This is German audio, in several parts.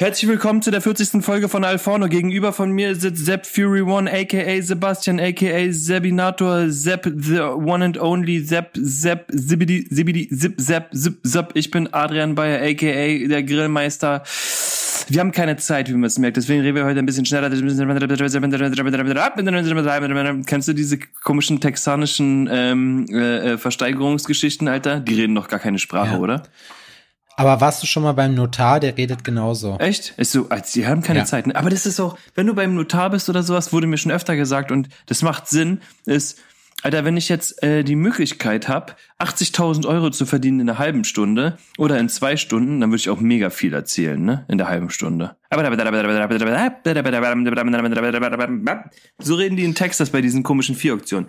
Herzlich willkommen zu der 40. Folge von Alforno. Gegenüber von mir sitzt Sepp Fury One, aka Sebastian, aka Sebinator, Sepp, the one and only Sepp, Sepp, Zibidi, Zibidi, Zip, Sepp, Zip, Zip. Ich bin Adrian Bayer, aka der Grillmeister. Wir haben keine Zeit, wie man es merkt. Deswegen reden wir heute ein bisschen schneller. Kennst du diese komischen texanischen ähm, äh, Versteigerungsgeschichten, Alter? Die reden doch gar keine Sprache, Ja. oder? Aber warst du schon mal beim Notar? Der redet genauso. Echt? Ist so, als die haben keine Ja. Zeit. Aber das ist auch, wenn du beim Notar bist oder sowas, wurde mir schon öfter gesagt und das macht Sinn, ist, Alter, wenn ich jetzt äh, die Möglichkeit habe, 80.000 Euro zu verdienen in einer halben Stunde oder in zwei Stunden, dann würde ich auch mega viel erzählen, ne? In der halben Stunde. So reden die in Texas bei diesen komischen Vier-Auktionen.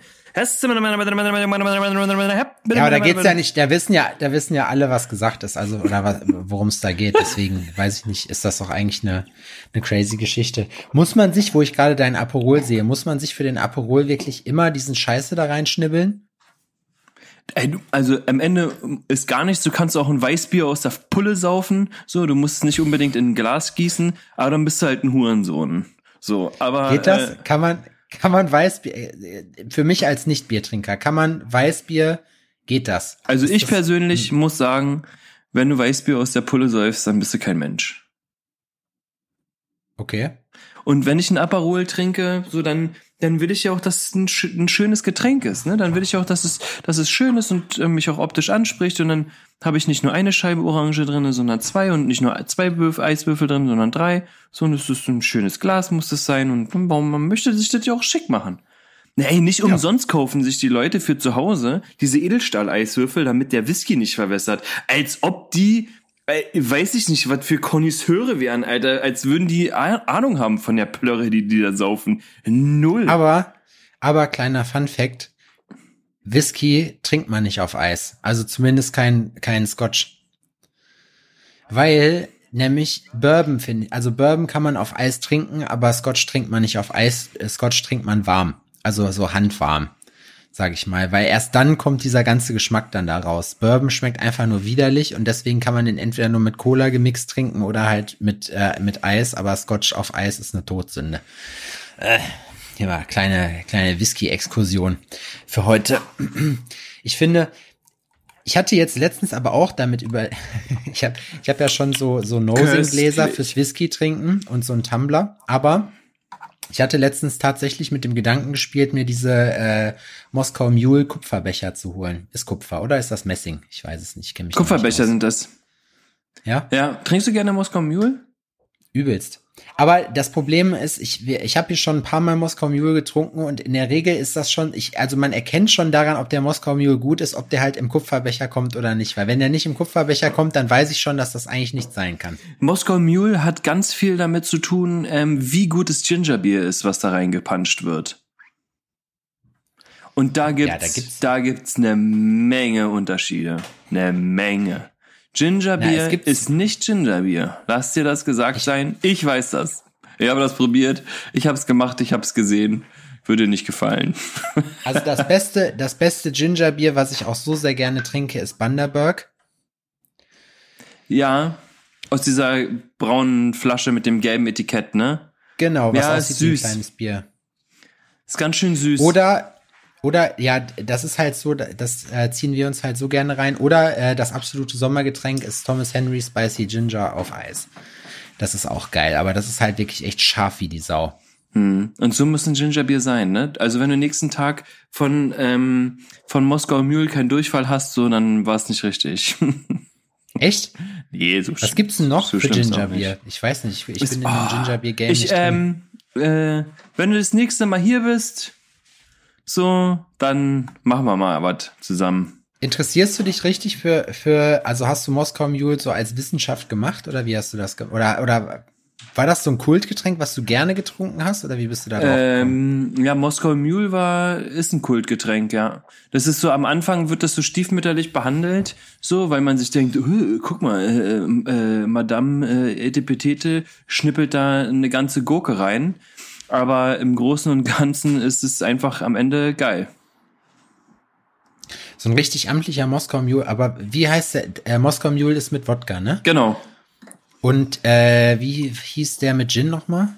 Ja, aber da geht's ja nicht, da wissen ja, da wissen ja alle, was gesagt ist, also oder worum es da geht. Deswegen weiß ich nicht, ist das doch eigentlich eine, eine crazy Geschichte. Muss man sich, wo ich gerade deinen Aperol sehe, muss man sich für den Aperol wirklich immer diesen Scheiße da reinschnibbeln? Ey, also am Ende ist gar nichts. Du kannst auch ein Weißbier aus der Pulle saufen. So, du musst es nicht unbedingt in ein Glas gießen, aber dann bist du halt ein Hurensohn. So, aber Geht das? Äh, Kann man, kann man Weißbier, äh, für mich als Nicht-Biertrinker, kann man Weißbier, geht das? also Ist ich das- persönlich muss sagen, wenn du Weißbier aus der Pulle säufst, dann bist du kein Mensch. Okay. Und wenn ich ein Aperol trinke, so dann, dann will ich ja auch, dass es ein, ein schönes Getränk ist. Ne? Dann will ich auch, dass es, dass es schön ist und äh, mich auch optisch anspricht. Und dann habe ich nicht nur eine Scheibe Orange drinne, sondern zwei und nicht nur zwei Würf Eiswürfel drin, sondern drei. So, und es ist ein schönes Glas, muss das sein. Und warum man möchte sich das ja auch schick machen. Nee, nicht umsonst kaufen sich die Leute für zu Hause diese Edelstahl-Eiswürfel, damit der Whisky nicht verwässert. Als ob die, weiß ich nicht, was für Konnoisseure wären, Alter. Als würden die Ahnung haben von der Plörre, die die da saufen. Null. Aber, aber kleiner Fun Fact. Whisky trinkt man nicht auf Eis. Also zumindest kein, kein Scotch. Weil, nämlich Bourbon finde ich, also Bourbon kann man auf Eis trinken, aber Scotch trinkt man nicht auf Eis, äh, Scotch trinkt man warm. Also so handwarm, sag ich mal. Weil erst dann kommt dieser ganze Geschmack dann da raus. Bourbon schmeckt einfach nur widerlich und deswegen kann man den entweder nur mit Cola gemixt trinken oder halt mit, äh, mit Eis, aber Scotch auf Eis ist eine Todsünde. Hier war kleine, kleine Whisky-Exkursion für heute. Ich finde, ich hatte jetzt letztens aber auch damit über, ich habe ich hab ja schon so, so Nosing-Gläser fürs Whisky trinken und so ein Tumbler, aber ich hatte letztens tatsächlich mit dem Gedanken gespielt, mir diese äh, Moskau Mule Kupferbecher zu holen. Ist Kupfer oder ist das Messing? Ich weiß es nicht. Ich mich Kupferbecher nicht sind das. Ja, Ja, trinkst du gerne Moskau Mule? übelst. Aber das Problem ist, ich, ich habe hier schon ein paar Mal Moskau Mule getrunken und in der Regel ist das schon, ich, also man erkennt schon daran, ob der Moskau Mule gut ist, ob der halt im Kupferbecher kommt oder nicht. Weil wenn der nicht im Kupferbecher kommt, dann weiß ich schon, dass das eigentlich nicht sein kann. Moskau Mule hat ganz viel damit zu tun, ähm, wie gutes Gingerbier ist, was da reingepanscht wird. Und da gibt's, da gibt's- da gibt's eine Menge Unterschiede. Eine Menge. Gingerbier Na, ist nicht Gingerbier. Lass dir das gesagt sein. Ich weiß das. Ich habe das probiert. Ich habe es gemacht. Ich habe es gesehen. Würde nicht gefallen. Also das beste, das beste Gingerbier, was ich auch so sehr gerne trinke, ist Bundaberg. Ja, aus dieser braunen Flasche mit dem gelben Etikett, ne? Genau, was Ja, aussieht ist wie ein süß. kleines Bier. Ist ganz schön süß. Oder, oder, ja, das ist halt so, das äh, ziehen wir uns halt so gerne rein. Oder äh, das absolute Sommergetränk ist Thomas Henry Spicy Ginger auf Eis. Das ist auch geil, aber das ist halt wirklich echt scharf wie die Sau. Hm. Und so muss ein Gingerbier sein, ne? Also wenn du nächsten Tag von, ähm, von Moskau Mule keinen Durchfall hast, so, dann war es nicht richtig. Echt? nee, so Was gibt's denn noch so für Gingerbier? Ich weiß nicht, ich Ist- bin in ah, dem Gingerbier-Game Ich, nicht drin. ähm, äh, wenn du das nächste Mal hier bist, so, dann machen wir mal was zusammen. Interessierst du dich richtig für, für, also hast du Moskau Mule so als Wissenschaft gemacht oder wie hast du das gemacht? Oder, oder war das so ein Kultgetränk, was du gerne getrunken hast oder wie bist du da drauf gekommen? Ähm, ja, Moskau Mule war, ist ein Kultgetränk, ja. Das ist so, am Anfang wird das so stiefmütterlich behandelt, so, weil man sich denkt, "Äh, guck mal, äh, äh, Madame äh, Etepetete schnippelt da eine ganze Gurke rein. Aber im Großen und Ganzen ist es einfach am Ende geil. So ein richtig amtlicher Moskau Mule, aber wie heißt der? Äh, Moskau Mule ist mit Wodka, ne? Genau. Und äh, wie hieß der mit Gin nochmal?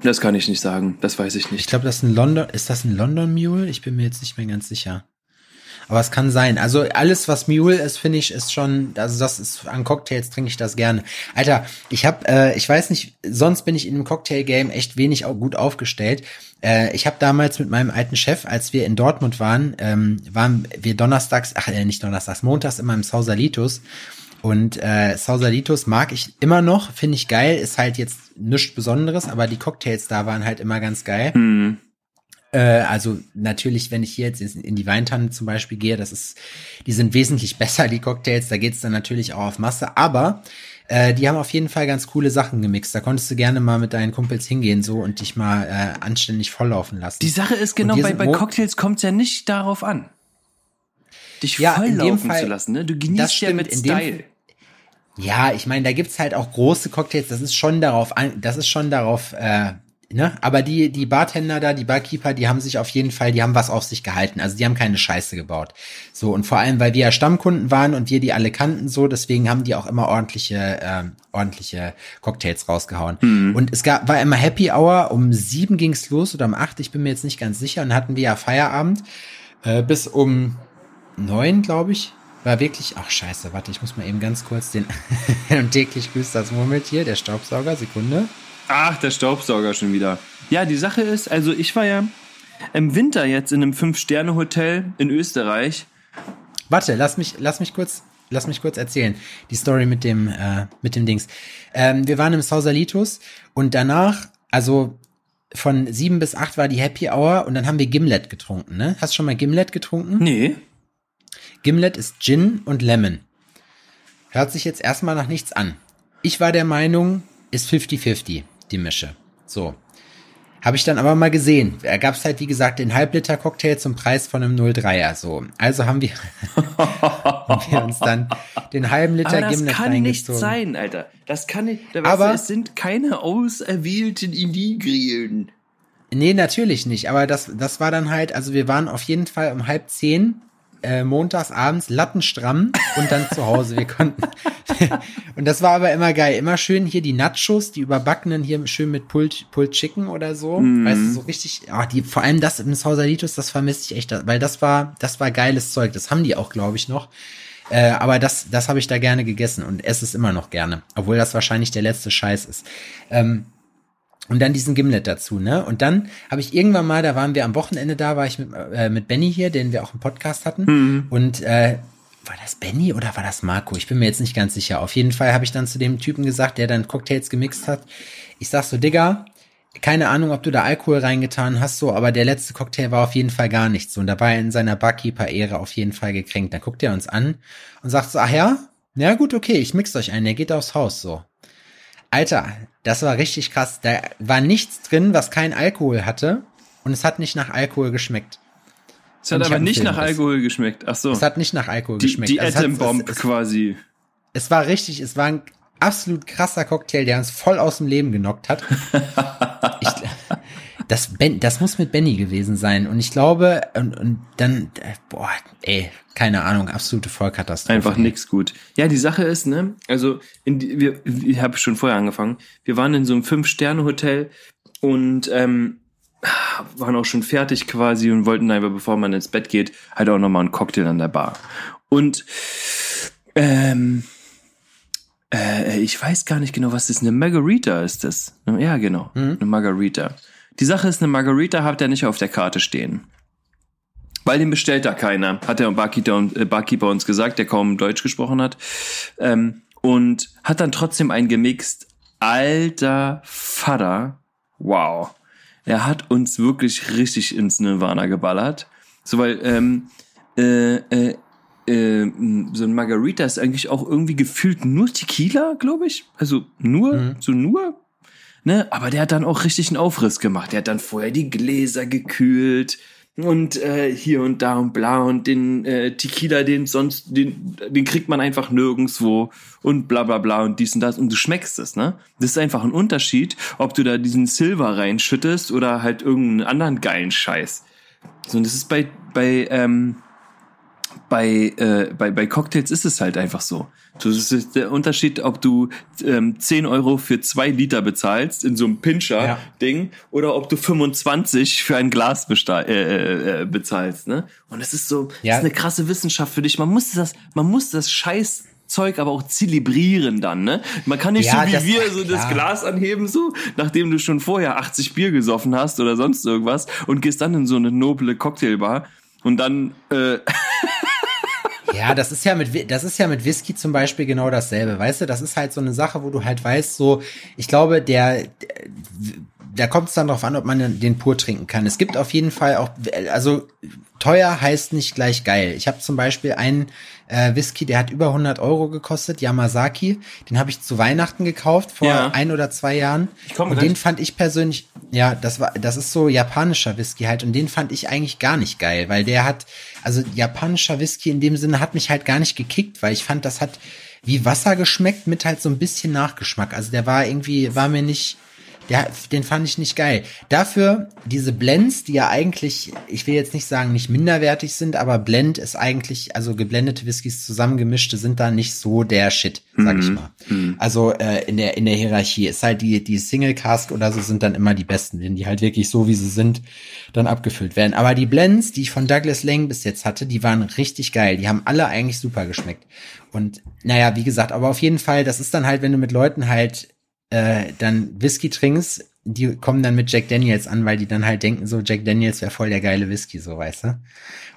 Das kann ich nicht sagen. Das weiß ich nicht. Ich glaube, das ist ein London. Ist das ein London Mule? Ich bin mir jetzt nicht mehr ganz sicher. Aber es kann sein. Also alles, was Mule ist, finde ich, ist schon, also das ist an Cocktails trinke ich das gerne. Alter, ich habe, äh, ich weiß nicht, sonst bin ich in dem Cocktail-Game echt wenig auch gut aufgestellt. Äh, ich habe damals mit meinem alten Chef, als wir in Dortmund waren, ähm, waren wir donnerstags, ach äh, nicht donnerstags, montags immer im Sausalitos. Und äh, Sausalitos mag ich immer noch, finde ich geil, ist halt jetzt nichts Besonderes, aber die Cocktails da waren halt immer ganz geil. Hm. Äh, also natürlich, wenn ich hier jetzt in die Weintanne zum Beispiel gehe, das ist, die sind wesentlich besser, die Cocktails, da geht's dann natürlich auch auf Masse, aber äh, die haben auf jeden Fall ganz coole Sachen gemixt. Da konntest du gerne mal mit deinen Kumpels hingehen so und dich mal äh, anständig volllaufen lassen. Die Sache ist genau, bei, bei Cocktails kommt's ja nicht darauf an. Dich Ja, volllaufen Fall- zu lassen, ne? Du genießt ja mit Style. Ja, ich meine, da gibt's halt auch große Cocktails, das ist schon darauf an, das ist schon darauf, äh, ne? Aber die, die Bartender da, die Barkeeper, die haben sich auf jeden Fall, die haben was auf sich gehalten. Also die haben keine Scheiße gebaut. So, und vor allem, weil wir ja Stammkunden waren und wir die alle kannten, so, deswegen haben die auch immer ordentliche, ähm, ordentliche Cocktails rausgehauen. Und es gab, war immer Happy Hour, um sieben ging's los oder um acht, ich bin mir jetzt nicht ganz sicher, und hatten wir ja Feierabend, äh, bis um neun, glaube ich. War wirklich, ach scheiße, warte, ich muss mal eben ganz kurz den und täglich grüßt das Murmeltier, der Staubsauger, Sekunde. Ach, der Staubsauger schon wieder. Ja, die Sache ist, also ich war ja im Winter jetzt in einem Fünf-Sterne-Hotel in Österreich. Warte, lass mich, lass mich kurz, lass mich kurz erzählen. Die Story mit dem, äh, mit dem Dings. Ähm, wir waren im Sausalitos und danach, also von sieben bis acht war die Happy Hour und dann haben wir Gimlet getrunken, ne? Hast du schon mal Gimlet getrunken? Nee. Gimlet ist Gin und Lemon. Hört sich jetzt erstmal nach nichts an. Ich war der Meinung, ist 50-50, die Mische. So. Habe ich dann aber mal gesehen. Da gab es halt, wie gesagt, den Halbliter-Cocktail zum Preis von einem 03er. So. Also haben wir, haben wir uns dann den halben Liter Aber das Gimlet kann nicht sein, Alter. Das kann nicht. Da Aber- du, es sind keine auserwählten Indigrien. Nee, natürlich nicht. Aber das, das war dann halt, also wir waren auf jeden Fall um halb zehn äh, montags abends lattenstramm und dann zu Hause. Wir konnten. und das war aber immer geil. Immer schön hier die Nachos, die überbackenen hier schön mit Pulled, Pulled Chicken oder so. Weißt du, so richtig, ah, die, vor allem das im Sausalitos, das vermisse ich echt, weil das war, das war geiles Zeug. Das haben die auch, glaube ich, noch. Äh, aber das, das habe ich da gerne gegessen und esse es immer noch gerne. Obwohl das wahrscheinlich der letzte Scheiß ist. Ähm, und dann diesen Gimlet dazu, ne? Und dann habe ich irgendwann mal, da waren wir am Wochenende da, war ich mit, äh, mit Benny hier, den wir auch im Podcast hatten. Und äh, war das Benny oder war das Marco? Ich bin mir jetzt nicht ganz sicher. Auf jeden Fall habe ich dann zu dem Typen gesagt, der dann Cocktails gemixt hat. Ich sag so, Digga, keine Ahnung, ob du da Alkohol reingetan hast, so, aber der letzte Cocktail war auf jeden Fall gar nichts. So, und da war er in seiner Barkeeper-Ehre auf jeden Fall gekränkt. Dann guckt er uns an und sagt so, ach ja? Ja gut, okay, ich mix euch ein, der geht aufs Haus, so. Alter, das war richtig krass. Da war nichts drin, was kein Alkohol hatte. Und es hat nicht nach Alkohol geschmeckt. Es hat aber nicht nach das. Alkohol geschmeckt. Ach so. Es hat nicht nach Alkohol die geschmeckt. die Also es, es, quasi. es war richtig, es war ein absolut krasser Cocktail, der uns voll aus dem Leben genockt hat. ich, das, ben, das muss mit Benny gewesen sein. Und ich glaube, und, und dann, äh, boah, ey, keine Ahnung, absolute Vollkatastrophe. Einfach nix gut. Ja, die Sache ist, ne, also in die, wir, ich habe schon vorher angefangen. Wir waren in so einem Fünf-Sterne-Hotel und ähm, waren auch schon fertig quasi und wollten einfach, bevor man ins Bett geht, halt auch nochmal einen Cocktail an der Bar. Und ähm, äh, ich weiß gar nicht genau, was das ist. Eine Margarita ist das. Ja, genau. Eine Margarita. Die Sache ist, eine Margarita habt ihr nicht auf der Karte stehen. Weil den bestellt da keiner, hat der Barkeeper, äh, Barkeeper uns gesagt, der kaum Deutsch gesprochen hat. Ähm, und hat dann trotzdem einen gemixt. Alter Vater. Wow. Er hat uns wirklich richtig ins Nirvana geballert. So, weil, ähm, äh, äh, äh, so ein Margarita ist eigentlich auch irgendwie gefühlt nur Tequila, glaube ich. Also nur, so nur. Ne? Aber der hat dann auch richtig einen Aufriss gemacht. Der hat dann vorher die Gläser gekühlt und äh, hier und da und bla und den äh, Tequila, den sonst, den, den kriegt man einfach nirgendwo und bla bla bla und dies und das und du schmeckst es, ne? Das ist einfach ein Unterschied, ob du da diesen Silver reinschüttest oder halt irgendeinen anderen geilen Scheiß. So, und das ist bei, bei, ähm, bei, äh, bei, bei Cocktails ist es halt einfach so. Das ist der Unterschied, ob du ähm, 10 Euro für zwei Liter bezahlst in so einem Pincher-Ding oder ob du 25 für ein Glas besta- äh, äh, bezahlst. Ne? Und es ist so, Ja. das ist eine krasse Wissenschaft für dich. Man muss das, man muss das Scheiß Zeug aber auch zelebrieren dann, ne? Man kann nicht Ja, so wie das- wir so das. Glas anheben, so, nachdem du schon vorher 80 Bier gesoffen hast oder sonst irgendwas und gehst dann in so eine noble Cocktailbar und dann, äh, Ja, das ist ja mit, das ist ja mit Whisky zum Beispiel genau dasselbe, weißt du? Das ist halt so eine Sache, wo du halt weißt, so, ich glaube, der, der da kommt es dann drauf an, ob man den pur trinken kann. Es gibt auf jeden Fall auch, also teuer heißt nicht gleich geil. Ich habe zum Beispiel einen äh, Whisky, der hat über 100 Euro gekostet, Yamazaki. Den habe ich zu Weihnachten gekauft vor Ja. ein oder zwei Jahren. Ich komm und gleich. den fand ich persönlich, ja, das war, das ist so japanischer Whisky halt und den fand ich eigentlich gar nicht geil, weil der hat, also japanischer Whisky in dem Sinne hat mich halt gar nicht gekickt, weil ich fand, das hat wie Wasser geschmeckt mit halt so ein bisschen Nachgeschmack. Also der war irgendwie, war mir nicht, der, den fand ich nicht geil. Dafür diese Blends, die ja eigentlich, ich will jetzt nicht sagen, nicht minderwertig sind, aber Blend ist eigentlich, also geblendete Whiskys zusammengemischte sind da nicht so der Shit, sag ich mal. Also äh, in der in der Hierarchie ist halt die die Single Cask oder so sind dann immer die besten, wenn die halt wirklich so wie sie sind dann abgefüllt werden. Aber die Blends, die ich von Douglas Lang bis jetzt hatte, die waren richtig geil. Die haben alle eigentlich super geschmeckt. Und naja, wie gesagt, aber auf jeden Fall, das ist dann halt, wenn du mit Leuten halt äh, dann Whisky trinkst, die kommen dann mit Jack Daniels an, weil die dann halt denken, so Jack Daniels wäre voll der geile Whisky, so weißt du.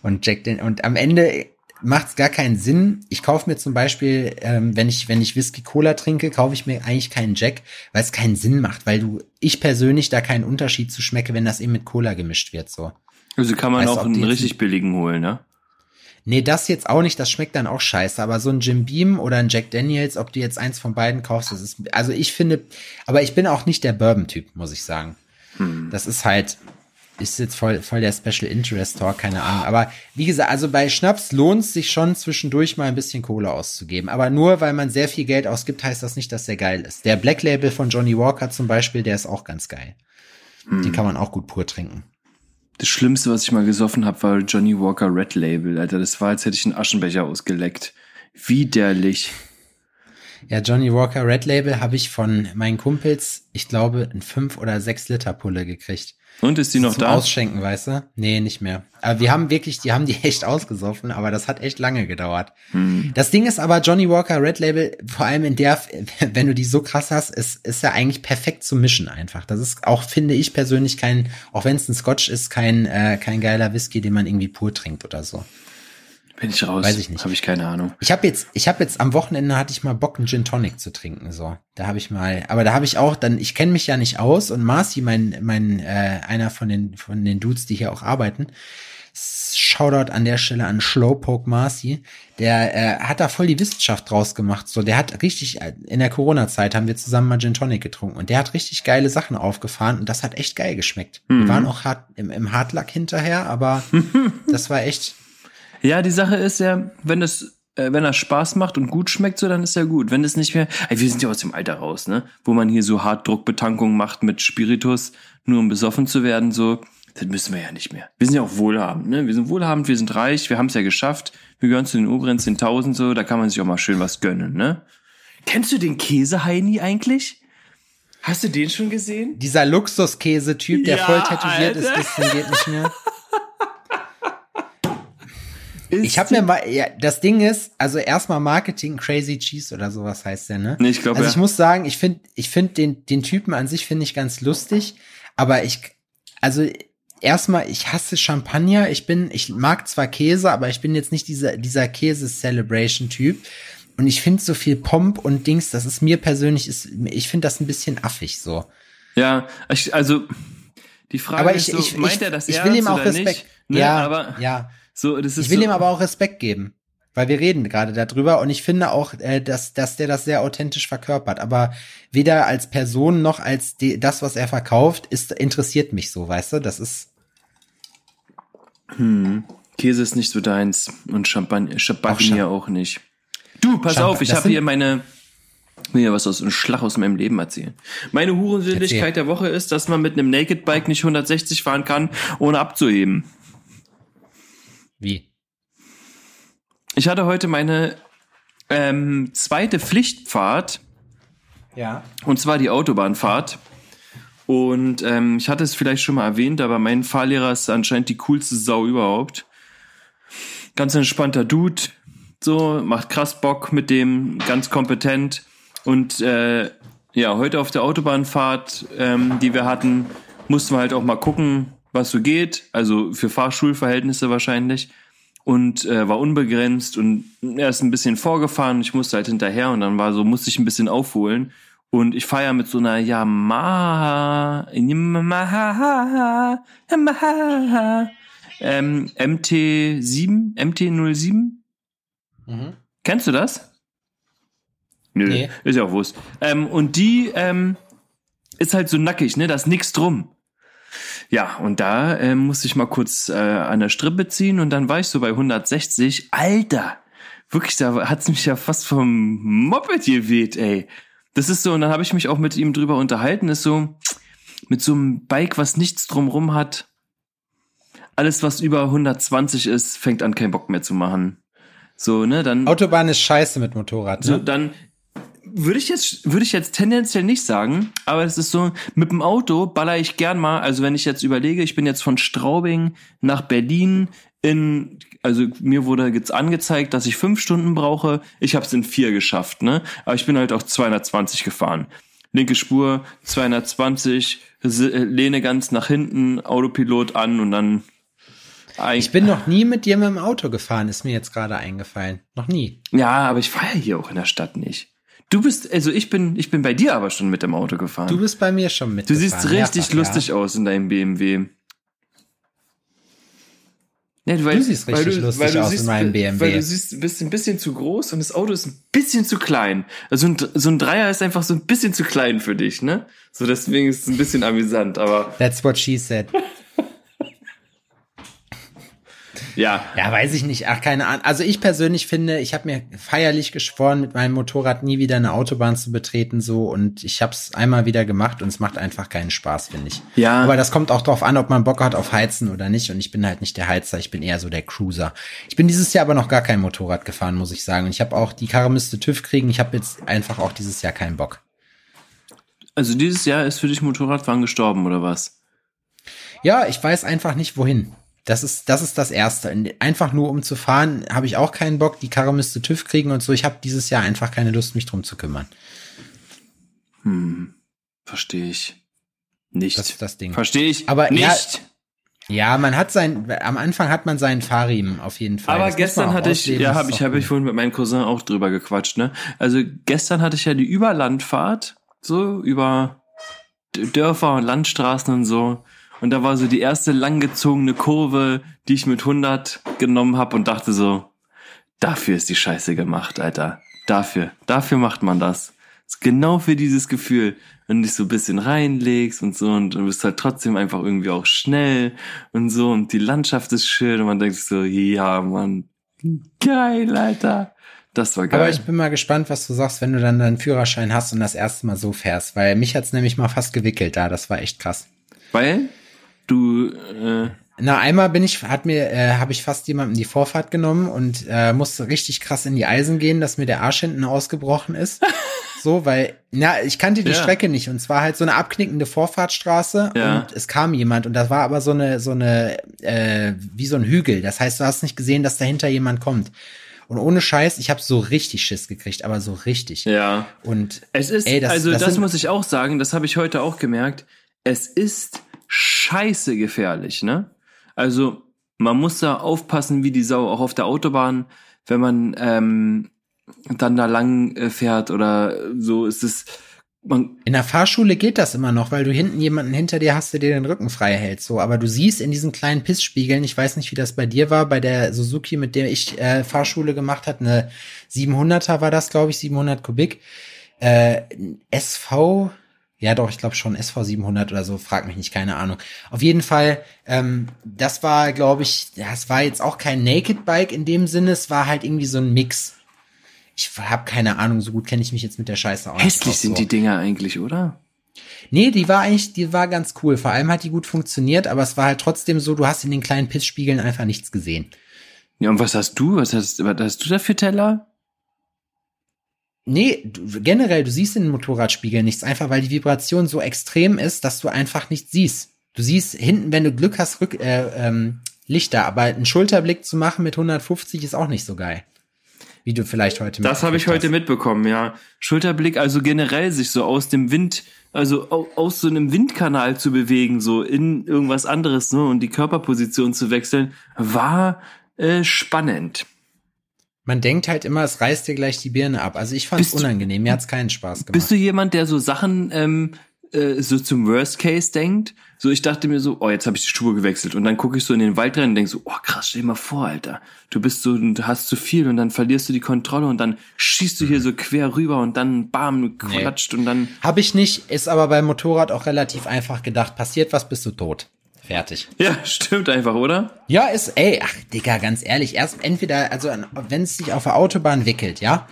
Und Jack Dan und am Ende macht's gar keinen Sinn. Ich kaufe mir zum Beispiel, ähm, wenn ich wenn ich Whisky Cola trinke, kaufe ich mir eigentlich keinen Jack, weil es keinen Sinn macht, weil du ich persönlich da keinen Unterschied zu schmecke, wenn das eben mit Cola gemischt wird, so. also kann man Weißt auch einen richtig billigen holen, ne? Nee, das jetzt auch nicht, das schmeckt dann auch scheiße. Aber so ein Jim Beam oder ein Jack Daniels, ob du jetzt eins von beiden kaufst, das ist, also ich finde, aber ich bin auch nicht der Bourbon-Typ, muss ich sagen. Das ist halt, ist jetzt voll, voll der Special Interest Talk, keine Ahnung. Aber wie gesagt, also bei Schnaps lohnt es sich schon zwischendurch mal ein bisschen Kohle auszugeben. Aber nur weil man sehr viel Geld ausgibt, heißt das nicht, dass der geil ist. Der Black Label von Johnny Walker zum Beispiel, der ist auch ganz geil. Den kann man auch gut pur trinken. Das Schlimmste, was ich mal gesoffen habe, war Johnny Walker Red Label, Alter. Das war, als hätte ich einen Aschenbecher ausgeleckt. Widerlich. Ja, Johnny Walker Red Label habe ich von meinen Kumpels, ich glaube, ein 5 oder 6 Liter Pulle gekriegt. Und ist die noch Zum da? Ausschenken, weißt du? Nee, nicht mehr. Aber wir haben wirklich, die haben die echt ausgesoffen, aber das hat echt lange gedauert. Hm. Das Ding ist aber, Johnny Walker Red Label, vor allem in der, wenn du die so krass hast, ist, ist ja eigentlich perfekt zu mischen einfach. Das ist auch, finde ich persönlich, kein, auch wenn es ein Scotch ist, kein, äh, kein geiler Whisky, den man irgendwie pur trinkt oder so. Bin ich raus. Weiß ich nicht. Habe ich keine Ahnung. Ich habe jetzt, ich habe jetzt am Wochenende hatte ich mal Bock, einen Gin Tonic zu trinken. So, da habe ich mal, aber da habe ich auch, dann, ich kenne mich ja nicht aus und Marcy, mein, mein, äh, einer von den von den Dudes, die hier auch arbeiten, Shoutout an der Stelle an Slowpoke Marcy, der äh, hat da voll die Wissenschaft draus gemacht. So, der hat richtig äh, in der Corona-Zeit haben wir zusammen mal Gin Tonic getrunken und der hat richtig geile Sachen aufgefahren und das hat echt geil geschmeckt. Wir waren auch hart im, im Hardluck hinterher, aber das war echt. Ja, die Sache ist ja, wenn das, äh, wenn das Spaß macht und gut schmeckt, so dann ist ja gut. Wenn es nicht mehr, ey, wir sind ja aus dem Alter raus, ne? Wo man hier so Hartdruckbetankung macht mit Spiritus, nur um besoffen zu werden, so. Das müssen wir ja nicht mehr. Wir sind ja auch wohlhabend, ne? Wir sind wohlhabend, wir sind reich, wir haben es ja geschafft. Wir gehören zu den oberen 10.000 so, da kann man sich auch mal schön was gönnen, ne? Kennst du den Käseheini eigentlich? Hast du den schon gesehen? Dieser Luxuskäse-Typ, der Ja, voll tätowiert ist, Alter. bis zum geht nicht mehr. Ich habe mir mal, ja, das Ding ist, also erstmal Marketing Crazy Cheese oder sowas heißt der, ne? Nee, ich glaub, Also ja. ich muss sagen, ich finde, ich finde den, den Typen an sich finde ich ganz lustig, aber ich, also erstmal, ich hasse Champagner. Ich bin, ich mag zwar Käse, aber ich bin jetzt nicht dieser, dieser Käse-Celebration-Typ. Und ich finde so viel Pomp und Dings, das ist mir persönlich, ist, ich finde das ein bisschen affig so. Ja, ich, also die Frage Aber ist ich, so, ich, meint ich, er das ich will ihm auch Respekt. nicht? Ne, Ja, aber ja. So, das ist Ich will so, ihm aber auch Respekt geben, weil wir reden gerade darüber und ich finde auch, äh, dass, dass der das sehr authentisch verkörpert. Aber weder als Person noch als die, das, was er verkauft, ist interessiert mich so, weißt du? Das ist Käse ist nicht so deins und Champagner, Champagner Champ- auch nicht. Du, pass Champa- auf, ich habe hier meine will ja was aus einem Schlag aus meinem Leben erzählen. Meine Hurensinnlichkeit Erzähl. der Woche ist, dass man mit einem Naked Bike nicht 160 fahren kann, ohne abzuheben. Wie. ich hatte heute meine ähm, zweite Pflichtfahrt Ja. und zwar die Autobahnfahrt. Und ähm, ich hatte es vielleicht schon mal erwähnt, aber mein Fahrlehrer ist anscheinend die coolste Sau überhaupt. Ganz entspannter Dude, so, macht krass Bock mit dem, ganz kompetent. Und äh, ja, heute auf der Autobahnfahrt, ähm, die wir hatten, mussten wir halt auch mal gucken, was so geht. Also für Fahrschulverhältnisse wahrscheinlich. Und äh, war unbegrenzt und er ist ein bisschen vorgefahren. Ich musste halt hinterher und dann war so, musste ich ein bisschen aufholen. Und ich feiere mit so einer Yamaha, Yamaha, Yamaha, ähm, MT7, MT07. Mhm. Kennst du das? Nö, Nee. ist ja auch Wurst. Ähm, und die ähm, ist halt so nackig, ne? Da ist nix drum. Ja, und da ähm, musste ich mal kurz äh, an der Strippe ziehen und dann war ich so bei 160. Alter, wirklich, da hat's mich ja fast vom Moped geweht, ey. Das ist so, und dann habe ich mich auch mit ihm drüber unterhalten, ist so, mit so einem Bike, was nichts drumrum hat, alles, was über 120 ist, fängt an, keinen Bock mehr zu machen. So, ne, dann. Autobahn ist scheiße mit Motorrad, So, ne? dann würde ich jetzt würde ich jetzt tendenziell nicht sagen, aber es ist so mit dem Auto baller ich gern mal, also wenn ich jetzt überlege, ich bin jetzt von Straubing nach Berlin in also mir wurde jetzt angezeigt, dass ich fünf Stunden brauche. Ich habe es in vier geschafft, ne? Aber ich bin halt auch 220 gefahren. Linke Spur 220, si- äh, lehne ganz nach hinten, Autopilot an und dann Ich bin noch nie mit dir mit dem Auto gefahren, ist mir jetzt gerade eingefallen. Noch nie. Ja, aber ich fahre ja hier auch in der Stadt nicht. Du bist, also ich bin, ich bin bei dir aber schon mit dem Auto gefahren. Du bist bei mir schon mit. Du siehst richtig lustig Ja. aus in deinem BMW. Ja, weil, Du siehst richtig lustig aus in meinem BMW. Weil du siehst, du bist ein bisschen zu groß und das Auto ist ein bisschen zu klein. Also ein, so ein Dreier ist einfach so ein bisschen zu klein für dich, ne? So deswegen ist es ein bisschen amüsant, aber That's what she said. ja. Ja, weiß ich nicht. Ach, keine Ahnung. Also ich persönlich finde, ich habe mir feierlich geschworen, mit meinem Motorrad nie wieder eine Autobahn zu betreten so und ich habe es einmal wieder gemacht und es macht einfach keinen Spaß, finde ich. Ja. Aber das kommt auch drauf an, ob man Bock hat auf Heizen oder nicht und ich bin halt nicht der Heizer, ich bin eher so der Cruiser. Ich bin dieses Jahr aber noch gar kein Motorrad gefahren, muss ich sagen. Und ich habe auch, die Karre müsste TÜV kriegen, ich habe jetzt einfach auch dieses Jahr keinen Bock. Also dieses Jahr ist für dich Motorradfahren gestorben, oder was? Ja, ich weiß einfach nicht wohin. Das ist, das ist das Erste. Einfach nur um zu fahren, habe ich auch keinen Bock. Die Karre müsste TÜV kriegen und so. Ich habe dieses Jahr einfach keine Lust, mich drum zu kümmern. Hm, verstehe ich. Nicht. Das ist das Ding. Verstehe ich Aber nicht. ja, Ja, man hat sein, am Anfang hat man seinen Fahrriemen auf jeden Fall. Aber Das gestern hatte ich, ja, habe ich, habe ich vorhin mit meinem Cousin auch drüber gequatscht, ne? Also gestern hatte ich ja die Überlandfahrt, so über Dörfer und Landstraßen und so. Und da war so die erste langgezogene Kurve, die ich mit 100 genommen habe und dachte so, dafür ist die Scheiße gemacht, Alter. Dafür, dafür macht man das. Ist genau für dieses Gefühl. Wenn du dich so ein bisschen reinlegst und so und du bist halt trotzdem einfach irgendwie auch schnell und so und die Landschaft ist schön und man denkt sich so, ja, Mann, geil, Alter. Das war geil. Aber ich bin mal gespannt, was du sagst, wenn du dann deinen Führerschein hast und das erste Mal so fährst, weil mich hat's nämlich mal fast gewickelt da. Das war echt krass. Weil du, äh, Na, einmal bin ich, hat mir, äh, habe ich fast jemandem die Vorfahrt genommen und äh, musste richtig krass in die Eisen gehen, dass mir der Arsch hinten ausgebrochen ist. so, weil, na, ich kannte die Ja. Strecke nicht und zwar halt so eine abknickende Vorfahrtstraße Ja. und es kam jemand und das war aber so eine, so eine, äh, wie so ein Hügel. Das heißt, du hast nicht gesehen, dass dahinter jemand kommt. Und ohne Scheiß, ich habe so richtig Schiss gekriegt, aber so richtig. ja. Und Es ist, Ey, das- also das das, muss ich auch sagen, das habe ich heute auch gemerkt. Es ist scheiße gefährlich, ne? Also man muss da aufpassen wie die Sau, auch auf der Autobahn, wenn man ähm, dann da lang äh, fährt oder so ist es, man, In der Fahrschule geht das immer noch, weil du hinten jemanden hinter dir hast, der dir den Rücken frei hält. So, aber du siehst in diesen kleinen Pissspiegeln, ich weiß nicht, wie das bei dir war, bei der Suzuki, mit der ich äh, Fahrschule gemacht hat, eine 700er war das, glaube ich, 700 Kubik. Äh, SV, ja doch, ich glaube schon SV 700 oder so, frag mich nicht, keine Ahnung. Auf jeden Fall, ähm, das war, glaube ich, ja, es war jetzt auch kein Naked Bike in dem Sinne, es war halt irgendwie so ein Mix. Ich habe keine Ahnung, so gut kenne ich mich jetzt mit der Scheiße nicht hässlich aus, sind so. die Dinger eigentlich, oder? Nee, die war eigentlich, die war ganz cool. Vor allem hat die gut funktioniert, aber es war halt trotzdem so, du hast in den kleinen Pissspiegeln einfach nichts gesehen. Ja, und was hast du? Was hast, was hast du da für Teller? Nee, du, generell, du siehst in den Motorradspiegel nichts, einfach weil die Vibration so extrem ist, dass du einfach nichts siehst. Du siehst hinten, wenn du Glück hast, Rück, äh, ähm, Lichter, aber einen Schulterblick zu machen mit 150 ist auch nicht so geil. Wie du vielleicht heute Das habe ich heute hast. mitbekommen, ja. Schulterblick, also generell sich so aus dem Wind, also au- aus so einem Windkanal zu bewegen, so in irgendwas anderes, ne, und die Körperposition zu wechseln, war äh, spannend. Man denkt halt immer, es reißt dir gleich die Birne ab. Also ich fand es unangenehm, mir hat's keinen Spaß gemacht. Bist du jemand, der so Sachen ähm, äh, so zum Worst Case denkt? So, ich dachte mir so, oh, jetzt habe ich die Spur gewechselt. Und dann gucke ich so in den Wald rein und denk so, oh krass, stell dir mal vor, Alter. Du bist so, du hast zu viel und dann verlierst du die Kontrolle und dann schießt du hier so quer rüber und dann bam, klatscht und dann. Hab ich nicht, ist aber beim Motorrad auch relativ einfach gedacht. Passiert was, bist du tot. Fertig. Ja, stimmt einfach, oder? Ja, ist, ey, ach, Digga, ganz ehrlich, erst entweder, also, wenn es sich auf der Autobahn wickelt, ja,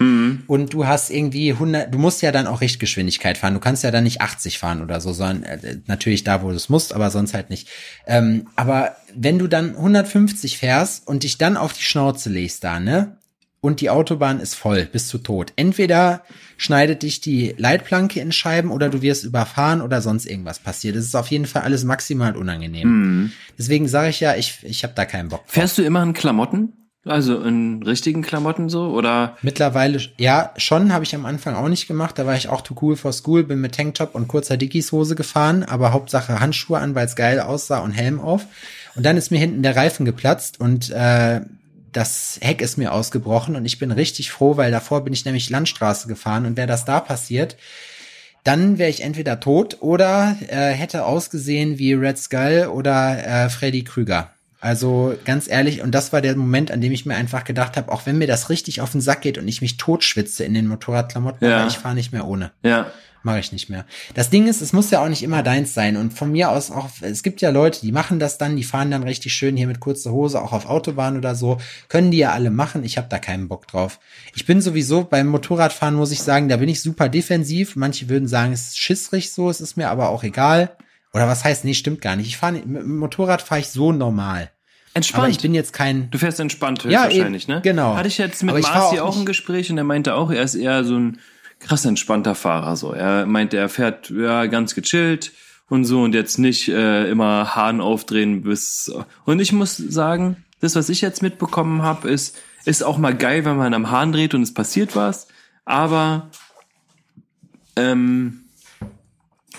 und du hast irgendwie 100, du musst ja dann auch Richtgeschwindigkeit fahren, du kannst ja dann nicht 80 fahren oder so, sondern äh, natürlich da, wo du es musst, aber sonst halt nicht. Ähm, aber wenn du dann 150 fährst und dich dann auf die Schnauze legst da, ne, und die Autobahn ist voll, bist du tot. Entweder schneidet dich die Leitplanke in Scheiben oder du wirst überfahren oder sonst irgendwas passiert. Das ist auf jeden Fall alles maximal unangenehm. Deswegen sage ich ja, ich, ich habe da keinen Bock. Drauf. Fährst du immer in Klamotten? Also in richtigen Klamotten so? Oder Mittlerweile, ja, schon habe ich am Anfang auch nicht gemacht. Da war ich auch too cool for school, bin mit Tanktop und kurzer Dickies-Hose gefahren, aber Hauptsache Handschuhe an, weil es geil aussah und Helm auf. Und dann ist mir hinten der Reifen geplatzt und äh, das Heck ist mir ausgebrochen und ich bin richtig froh, weil davor bin ich nämlich Landstraße gefahren und wäre das da passiert, dann wäre ich entweder tot oder äh, hätte ausgesehen wie Red Skull oder äh, Freddy Krüger. Also ganz ehrlich, und das war der Moment, an dem ich mir einfach gedacht habe, auch wenn mir das richtig auf den Sack geht und ich mich totschwitze in den Motorradklamotten, Ja. ich fahre nicht mehr ohne. ja. Mache ich nicht mehr. Das Ding ist, es muss ja auch nicht immer deins sein. Und von mir aus auch, es gibt ja Leute, die machen das dann, die fahren dann richtig schön hier mit kurzer Hose, auch auf Autobahn oder so. Können die ja alle machen. Ich habe da keinen Bock drauf. Ich bin sowieso beim Motorradfahren, muss ich sagen, da bin ich super defensiv. Manche würden sagen, es ist schissrig so, es ist mir aber auch egal. Oder was heißt, nee, stimmt gar nicht. Ich fahre mit dem Motorrad fahre ich so normal. Entspannt. Aber ich bin jetzt kein. Du fährst entspannt Ja, höchstwahrscheinlich, eben, ne? genau. Hatte ich jetzt mit Marci auch auch, ein Gespräch und er meinte auch, er ist eher so ein krass entspannter Fahrer. So, er meinte, er fährt ja ganz gechillt und so und jetzt nicht äh, immer Hahn aufdrehen bis. Und ich muss sagen, das, was ich jetzt mitbekommen habe, ist ist auch mal geil, wenn man am Hahn dreht und es passiert was. Aber ähm,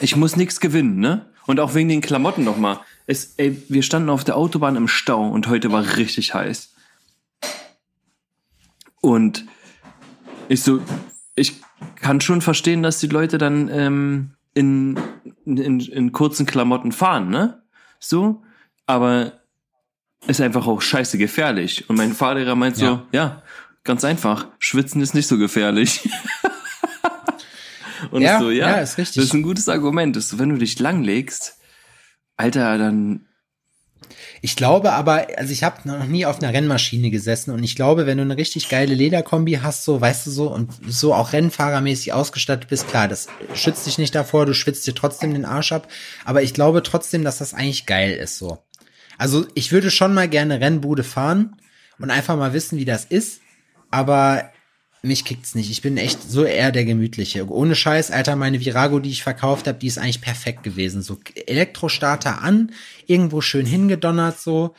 ich muss nichts gewinnen, ne? Und auch wegen den Klamotten noch mal. Es, ey, wir standen auf der Autobahn im Stau und heute war richtig heiß. Und ich so, ich kann schon verstehen, dass die Leute dann ähm, in, in, in kurzen Klamotten fahren, ne? So, aber ist einfach auch scheiße gefährlich. Und mein Fahrlehrer meint so, Ja. ja, ganz einfach, schwitzen ist nicht so gefährlich. Und Ja, so, ja, ja, ist richtig. das ist ein gutes Argument. Ist, wenn du dich langlegst, Alter, dann Ich glaube aber, also ich habe noch nie auf einer Rennmaschine gesessen und ich glaube, wenn du eine richtig geile Lederkombi hast, so, weißt du so, und so auch rennfahrermäßig ausgestattet bist, klar, das schützt dich nicht davor, du schwitzt dir trotzdem den Arsch ab, aber ich glaube trotzdem, dass das eigentlich geil ist, so. Also ich würde schon mal gerne Rennbude fahren und einfach mal wissen, wie das ist, aber mich kickt's nicht. Ich bin echt so eher der Gemütliche. Ohne Scheiß, Alter, meine Virago, die ich verkauft habe, die ist eigentlich perfekt gewesen. So Elektrostarter an, irgendwo schön hingedonnert, so.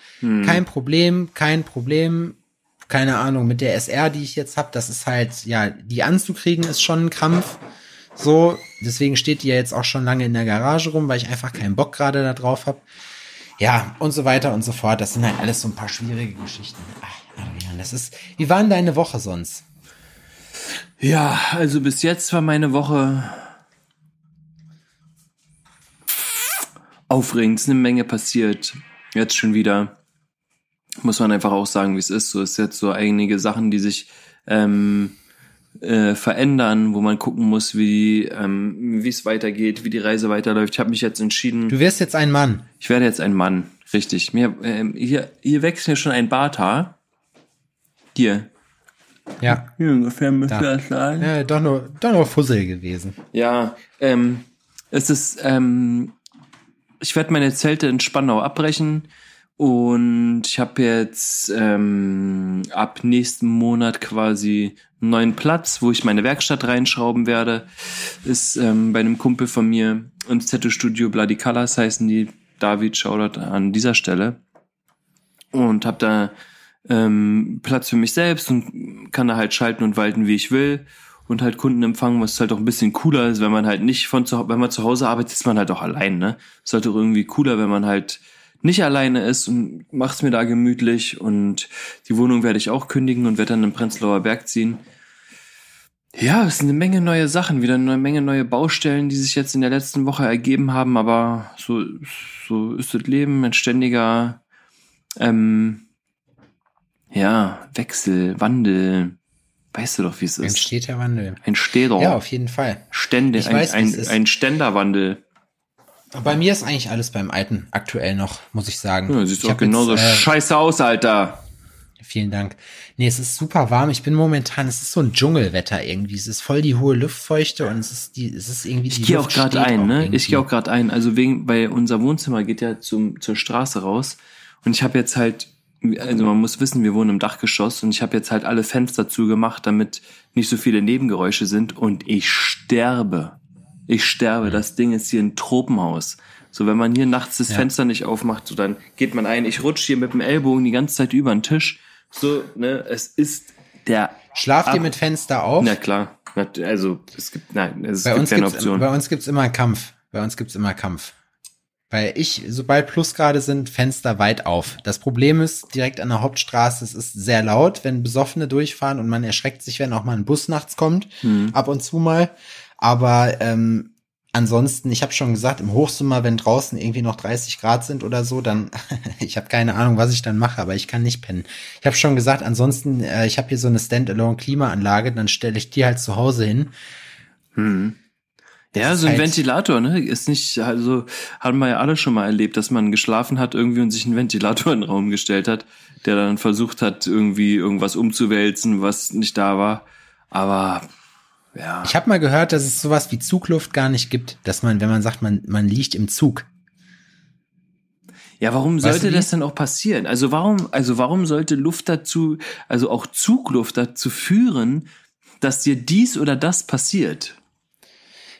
Kein Problem, kein Problem. Keine Ahnung, mit der SR, die ich jetzt hab, das ist halt, ja, die anzukriegen ist schon ein Krampf. So, deswegen steht die ja jetzt auch schon lange in der Garage rum, weil ich einfach keinen Bock gerade da drauf hab. Ja, und so weiter und so fort. Das sind halt alles so ein paar schwierige Geschichten. Ach, Adrian, das ist, wie war denn deine Woche sonst? Ja, also bis jetzt war meine Woche aufregend. Es ist eine Menge passiert. Jetzt schon wieder. Muss man einfach auch sagen, wie es ist. So es ist jetzt so einige Sachen, die sich ähm, äh, verändern, wo man gucken muss, wie ähm, wie es weitergeht, wie die Reise weiterläuft. Ich habe mich jetzt entschieden. Du wirst jetzt ein Mann. Ich werde jetzt ein Mann. Richtig. Mir ähm, hier hier wächst mir schon ein Barthaar. Hier. Ja. Hier ungefähr müsste Da. das sein. ja doch nur, doch nur Fussel gewesen. Ja, ähm, es ist, ähm, ich werde meine Zelte in Spandau abbrechen Und ich habe jetzt ähm, ab nächsten Monat quasi einen neuen Platz, wo ich meine Werkstatt reinschrauben werde. Ist ähm, bei einem Kumpel von mir ins Tattoo-Studio Bloody Colors heißen die. David Shoutout an dieser Stelle. Und habe da ähm, Platz für mich selbst und kann da halt schalten und walten, wie ich will und halt Kunden empfangen, was halt auch ein bisschen cooler ist, wenn man halt nicht von zu, wenn man zu Hause arbeitet, ist man halt auch allein, ne? Ist halt auch irgendwie cooler, wenn man halt nicht alleine ist und macht's mir da gemütlich und die Wohnung werde ich auch kündigen und werde dann im Prenzlauer Berg ziehen. Ja, es sind eine Menge neue Sachen, wieder eine Menge neue Baustellen, die sich jetzt in der letzten Woche ergeben haben, aber so, so ist das Leben, ein ständiger, ähm, ja, Wechsel, Wandel, Weißt du doch, wie es ist. Ein steter Wandel. Ein Städer. Ja, auf jeden Fall. Stände, Ich ein, weiß, ein, ein Ständerwandel. Bei mir ist eigentlich alles beim Alten aktuell noch, muss ich sagen. Ja, auch hab genauso jetzt, äh, scheiße aus, Alter. Vielen Dank. Nee, es ist super warm. Ich bin momentan, es ist so ein Dschungelwetter irgendwie. Es ist voll die hohe Luftfeuchte und es ist die, es ist irgendwie die Ich gehe auch gerade ein, ne? irgendwie. Ich gehe auch gerade ein. Also wegen, weil unser Wohnzimmer geht ja zum, zur Straße raus. Und ich habe jetzt halt, also man muss wissen, wir wohnen im Dachgeschoss und ich habe jetzt halt alle Fenster zugemacht, damit nicht so viele Nebengeräusche sind. Und ich sterbe. Ich sterbe. Das Ding ist hier ein Tropenhaus. So, wenn man hier nachts das Ja. Fenster nicht aufmacht, so dann geht man ein. Ich rutsche hier mit dem Ellbogen die ganze Zeit über den Tisch. So, ne, es ist der. Schlaft ihr Ab- mit Fenster auf? Na klar. Also, es gibt, nein, es bei gibt uns keine Option. bei uns gibt's immer Kampf. Bei uns gibt's immer Kampf. Weil ich, sobald Plusgrade sind, Fenster weit auf. Das Problem ist, direkt an der Hauptstraße, es ist sehr laut, wenn Besoffene durchfahren und man erschreckt sich, wenn auch mal ein Bus nachts kommt. Hm. ab und zu mal. Aber ähm, ansonsten, ich habe schon gesagt, im Hochsommer, wenn draußen irgendwie noch 30 Grad sind oder so, dann, ich habe keine Ahnung, was ich dann mache, aber ich kann nicht pennen. Ich habe schon gesagt, ansonsten, äh, ich habe hier so eine Standalone-Klimaanlage, dann stelle ich die halt zu Hause hin. Hm. Ja, so ein halt- Ventilator, ne? Ist nicht, also haben wir ja alle schon mal erlebt, dass man geschlafen hat irgendwie und sich einen Ventilator in den Raum gestellt hat, der dann versucht hat, irgendwie irgendwas umzuwälzen, was nicht da war. Aber ja. Ich habe mal gehört, dass es sowas wie Zugluft gar nicht gibt, dass man, wenn man sagt, man, man liegt im Zug. Ja, warum Weißt sollte das denn auch passieren? Also warum, also warum sollte Luft dazu, also auch Zugluft dazu führen, dass dir dies oder das passiert?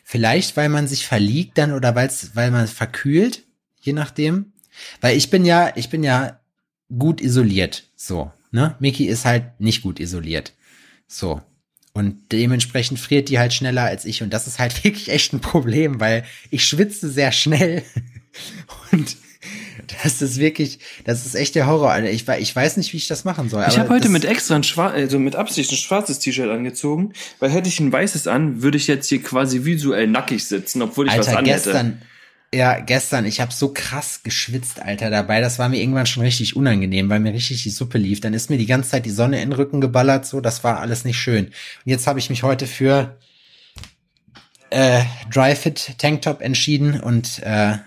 Vielleicht, weil man sich verliegt dann oder weil's, weil man verkühlt, je nachdem. Weil ich bin ja, ich bin ja gut isoliert, so, ne? Miki ist halt nicht gut isoliert. So. Und dementsprechend friert die halt schneller als ich. Und das ist halt wirklich echt ein Problem, weil ich schwitze sehr schnell. Und das ist wirklich, das ist echt der Horror. Alter. Ich, wei- ich weiß nicht, wie ich das machen soll. Ich habe heute mit extra ein schwar also mit Absicht ein schwarzes T-Shirt angezogen, weil hätte ich ein weißes an, würde ich jetzt hier quasi visuell nackig sitzen, obwohl ich was Alter, anhätte. gestern, ja, gestern, ich habe so krass geschwitzt, Alter, dabei. Das war mir irgendwann schon richtig unangenehm, weil mir richtig die Suppe lief. Dann ist mir die ganze Zeit die Sonne in den Rücken geballert, so, das war alles nicht schön. Und jetzt habe ich mich heute für äh, Dry Fit Tanktop entschieden und äh,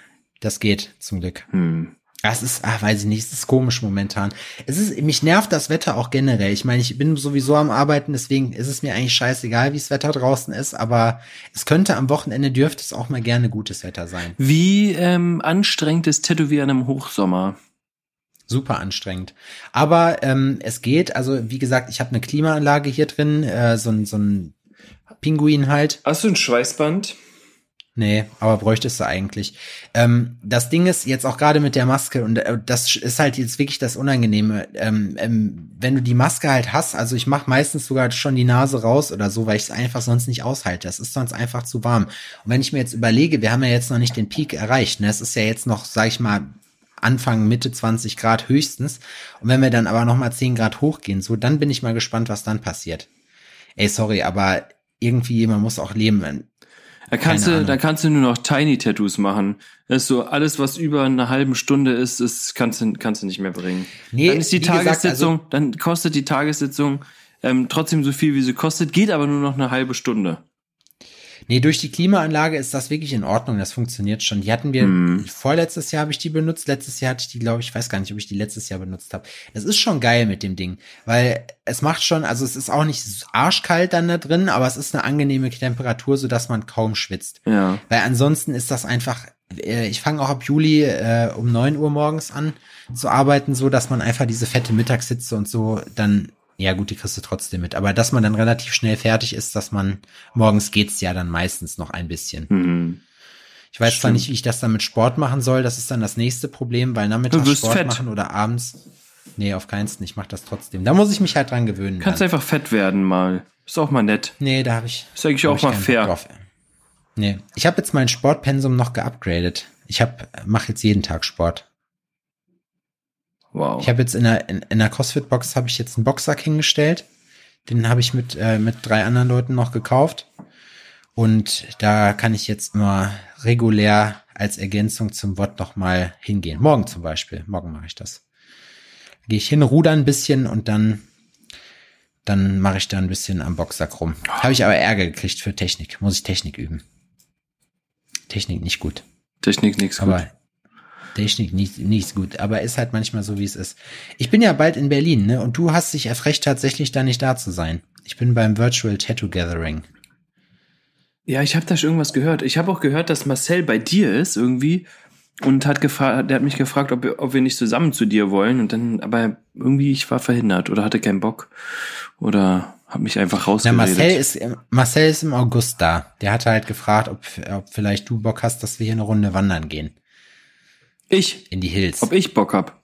das geht zum Glück. Hm. Das ist, ah, weiß ich nicht, es ist komisch momentan. Es ist, mich nervt das Wetter auch generell. Ich meine, ich bin sowieso am Arbeiten, deswegen ist es mir eigentlich scheißegal, wie das Wetter draußen ist, aber es könnte am Wochenende dürfte es auch mal gerne gutes Wetter sein. Wie ähm, anstrengend ist Tätowieren im Hochsommer? Super anstrengend. Aber ähm, es geht, also wie gesagt, ich habe eine Klimaanlage hier drin, äh, so ein, so ein Pinguin halt. Hast du ein Schweißband? Nee, aber bräuchtest du eigentlich. Ähm, das Ding ist jetzt auch gerade mit der Maske und äh, das ist halt jetzt wirklich das Unangenehme. Ähm, ähm, wenn du die Maske halt hast, also ich mache meistens sogar schon die Nase raus oder so, weil ich es einfach sonst nicht aushalte. Das ist sonst einfach zu warm. Und wenn ich mir jetzt überlege, wir haben ja jetzt noch nicht den Peak erreicht. Ne? Es ist ja jetzt noch, sag ich mal, Anfang, Mitte 20 Grad höchstens. Und wenn wir dann aber noch mal 10 Grad hochgehen, so, dann bin ich mal gespannt, was dann passiert. Ey, sorry, aber irgendwie, man muss auch leben. Da kannst Keine du, Ahnung. da kannst du nur noch Tiny Tattoos machen. Das ist so alles, was über eine halbe Stunde ist, ist kannst du, kannst du nicht mehr bringen. Nee, dann ist die wie gesagt, Tagessitzung, dann kostet die Tagessitzung ähm, trotzdem so viel, wie sie kostet, geht aber nur noch eine halbe Stunde. Nee, durch die Klimaanlage ist das wirklich in Ordnung. Das funktioniert schon. Die hatten wir, Hm. vorletztes Jahr habe ich die benutzt. Letztes Jahr hatte ich die, glaube ich, weiß gar nicht, ob ich die letztes Jahr benutzt habe. Das ist schon geil mit dem Ding. Weil es macht schon, also es ist auch nicht arschkalt dann da drin, aber es ist eine angenehme Temperatur, sodass man kaum schwitzt. Ja. Weil ansonsten ist das einfach, äh, ich fange auch ab Juli äh, um neun Uhr morgens an zu arbeiten, so dass man einfach diese fette Mittagssitze und so dann, ja gut, die kriegst du trotzdem mit, aber dass man dann relativ schnell fertig ist, dass man, morgens geht's ja dann meistens noch ein bisschen. Hm. Ich weiß zwar Stimmt. nicht, wie ich das dann mit Sport machen soll, das ist dann das nächste Problem, weil nachmittags Sport fett. machen oder abends. Nee, auf keinen Fall, ich mach das trotzdem. Da muss ich mich halt dran gewöhnen. Kannst dann. einfach fett werden mal. Ist auch mal nett. Nee, da habe ich. Ist eigentlich hab auch mal fair. drauf. Nee, ich habe jetzt mein Sportpensum noch geupgradet. Ich habe mache jetzt jeden Tag Sport. Wow. Ich habe jetzt in der in, in der CrossFit Box habe ich jetzt einen Boxsack hingestellt. Den habe ich mit äh, mit drei anderen Leuten noch gekauft und da kann ich jetzt immer regulär als Ergänzung zum Wort noch mal hingehen. Morgen zum Beispiel. Morgen mache ich das. Gehe ich hin, ruder ein bisschen und dann dann mache ich da ein bisschen am Boxsack rum. Habe ich aber Ärger gekriegt für Technik. Muss ich Technik üben. Technik nicht gut. Technik nix gut. Aber Technik nicht, nicht gut, aber ist halt manchmal so, wie es ist. Ich bin ja bald in Berlin, ne? Und du hast dich erfrecht, tatsächlich da nicht da zu sein. Ich bin beim Virtual Tattoo Gathering. Ja, ich habe da schon irgendwas gehört. Ich habe auch gehört, dass Marcel bei dir ist irgendwie und hat gefragt, der hat mich gefragt, ob, wir- ob wir nicht zusammen zu dir wollen und dann, aber irgendwie ich war verhindert oder hatte keinen Bock oder habe mich einfach Na, rausgeredet. Marcel ist, im- Marcel ist im August da. Der hatte halt gefragt, ob, ob vielleicht du Bock hast, dass wir hier eine Runde wandern gehen. Ich, In die Hills. ob ich Bock hab.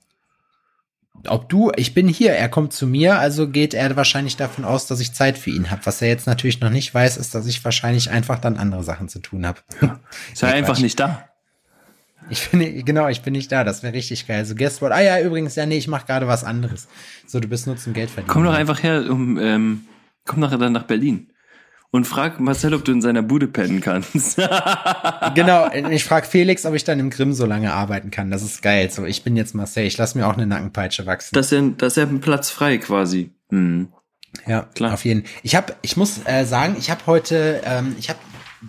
ob du, ich bin hier, er kommt zu mir, also geht er wahrscheinlich davon aus, dass ich Zeit für ihn habe. Was er jetzt natürlich noch nicht weiß, ist, dass ich wahrscheinlich einfach dann andere Sachen zu tun habe. Ist ja Nee, einfach Quatsch. nicht da. Ich bin genau, ich bin nicht da. Das wäre richtig geil. So Guest what? Ah ja, übrigens, ja nee, ich mache gerade was anderes. So, du bist nur zum Geld verdienen. Komm doch einfach her, um, ähm, komm doch dann nach Berlin und frag Marcel, ob du in seiner Bude pennen kannst. Genau, ich frage Felix, ob ich dann im Grimm so lange arbeiten kann. Das ist geil. So, ich bin jetzt Marcel. Ich lass mir auch eine Nackenpeitsche wachsen. dass er, dass er einen Platz frei quasi. Hm. Ja, Klar. Auf jeden. Ich habe, ich muss äh, sagen, ich habe heute, ähm, ich habe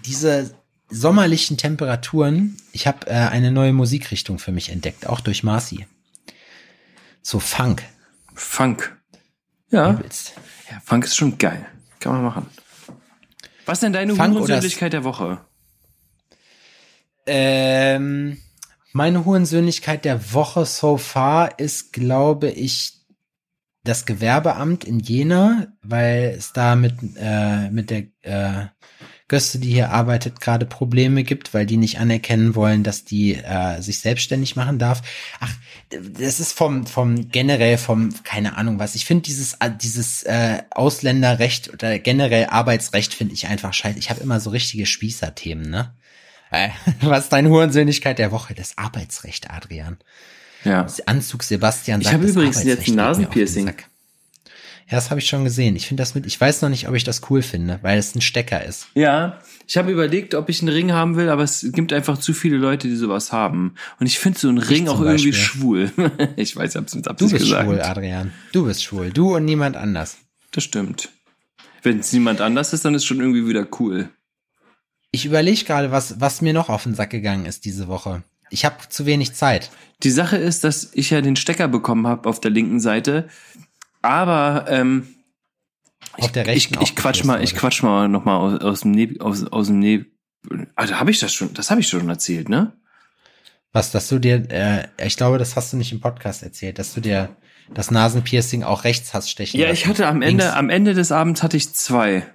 diese sommerlichen Temperaturen. Ich habe äh, eine neue Musikrichtung für mich entdeckt, auch durch Marci. So Funk. Funk. Ja. Ja, Funk ist schon geil. Kann man machen. Was ist denn deine Hurensöhnlichkeit der Woche? Ähm, meine Hurensöhnlichkeit der Woche so far ist, glaube ich, das Gewerbeamt in Jena, weil es da mit, äh, mit der äh, Göste, die hier arbeitet, gerade Probleme gibt, weil die nicht anerkennen wollen, dass die äh, sich selbstständig machen darf. Ach, das ist vom, vom generell vom, keine Ahnung was. Ich finde dieses, äh, dieses äh, Ausländerrecht oder generell Arbeitsrecht finde ich einfach scheiße. Ich habe immer so richtige Spießerthemen, ne? Äh, Was ist deine Hurensöhnlichkeit der Woche? Das Arbeitsrecht, Adrian. Ja. Anzug Sebastian Ich sagt, habe das übrigens jetzt ein Nasenpiercing. Ja, das habe ich schon gesehen. Ich finde das mit, ich weiß noch nicht, ob ich das cool finde, weil es ein Stecker ist. Ja, ich habe überlegt, ob ich einen Ring haben will, aber es gibt einfach zu viele Leute, die sowas haben. Und ich finde so einen Ring auch irgendwie Beispiel. schwul. ich weiß, ich hab's mit Du Absicht bist gesagt. schwul, Adrian. Du bist schwul. Du und niemand anders. Das stimmt. Wenn es niemand anders ist, dann ist schon irgendwie wieder cool. Ich überlege gerade, was, was mir noch auf den Sack gegangen ist diese Woche. Ich habe zu wenig Zeit. Die Sache ist, dass ich ja den Stecker bekommen habe auf der linken Seite, aber ähm, Auf der ich, rechten ich auch quatsch mal, ich quatsch mal noch mal aus, aus dem Neb, aus, aus dem Neb. Also habe ich das schon, das habe ich schon erzählt, ne? Was, dass du dir, äh, ich glaube, das hast du nicht im Podcast erzählt, dass du dir das Nasenpiercing auch rechts hast stechen Ja, lassen. ich hatte am Ende, Links. am Ende des Abends hatte ich zwei.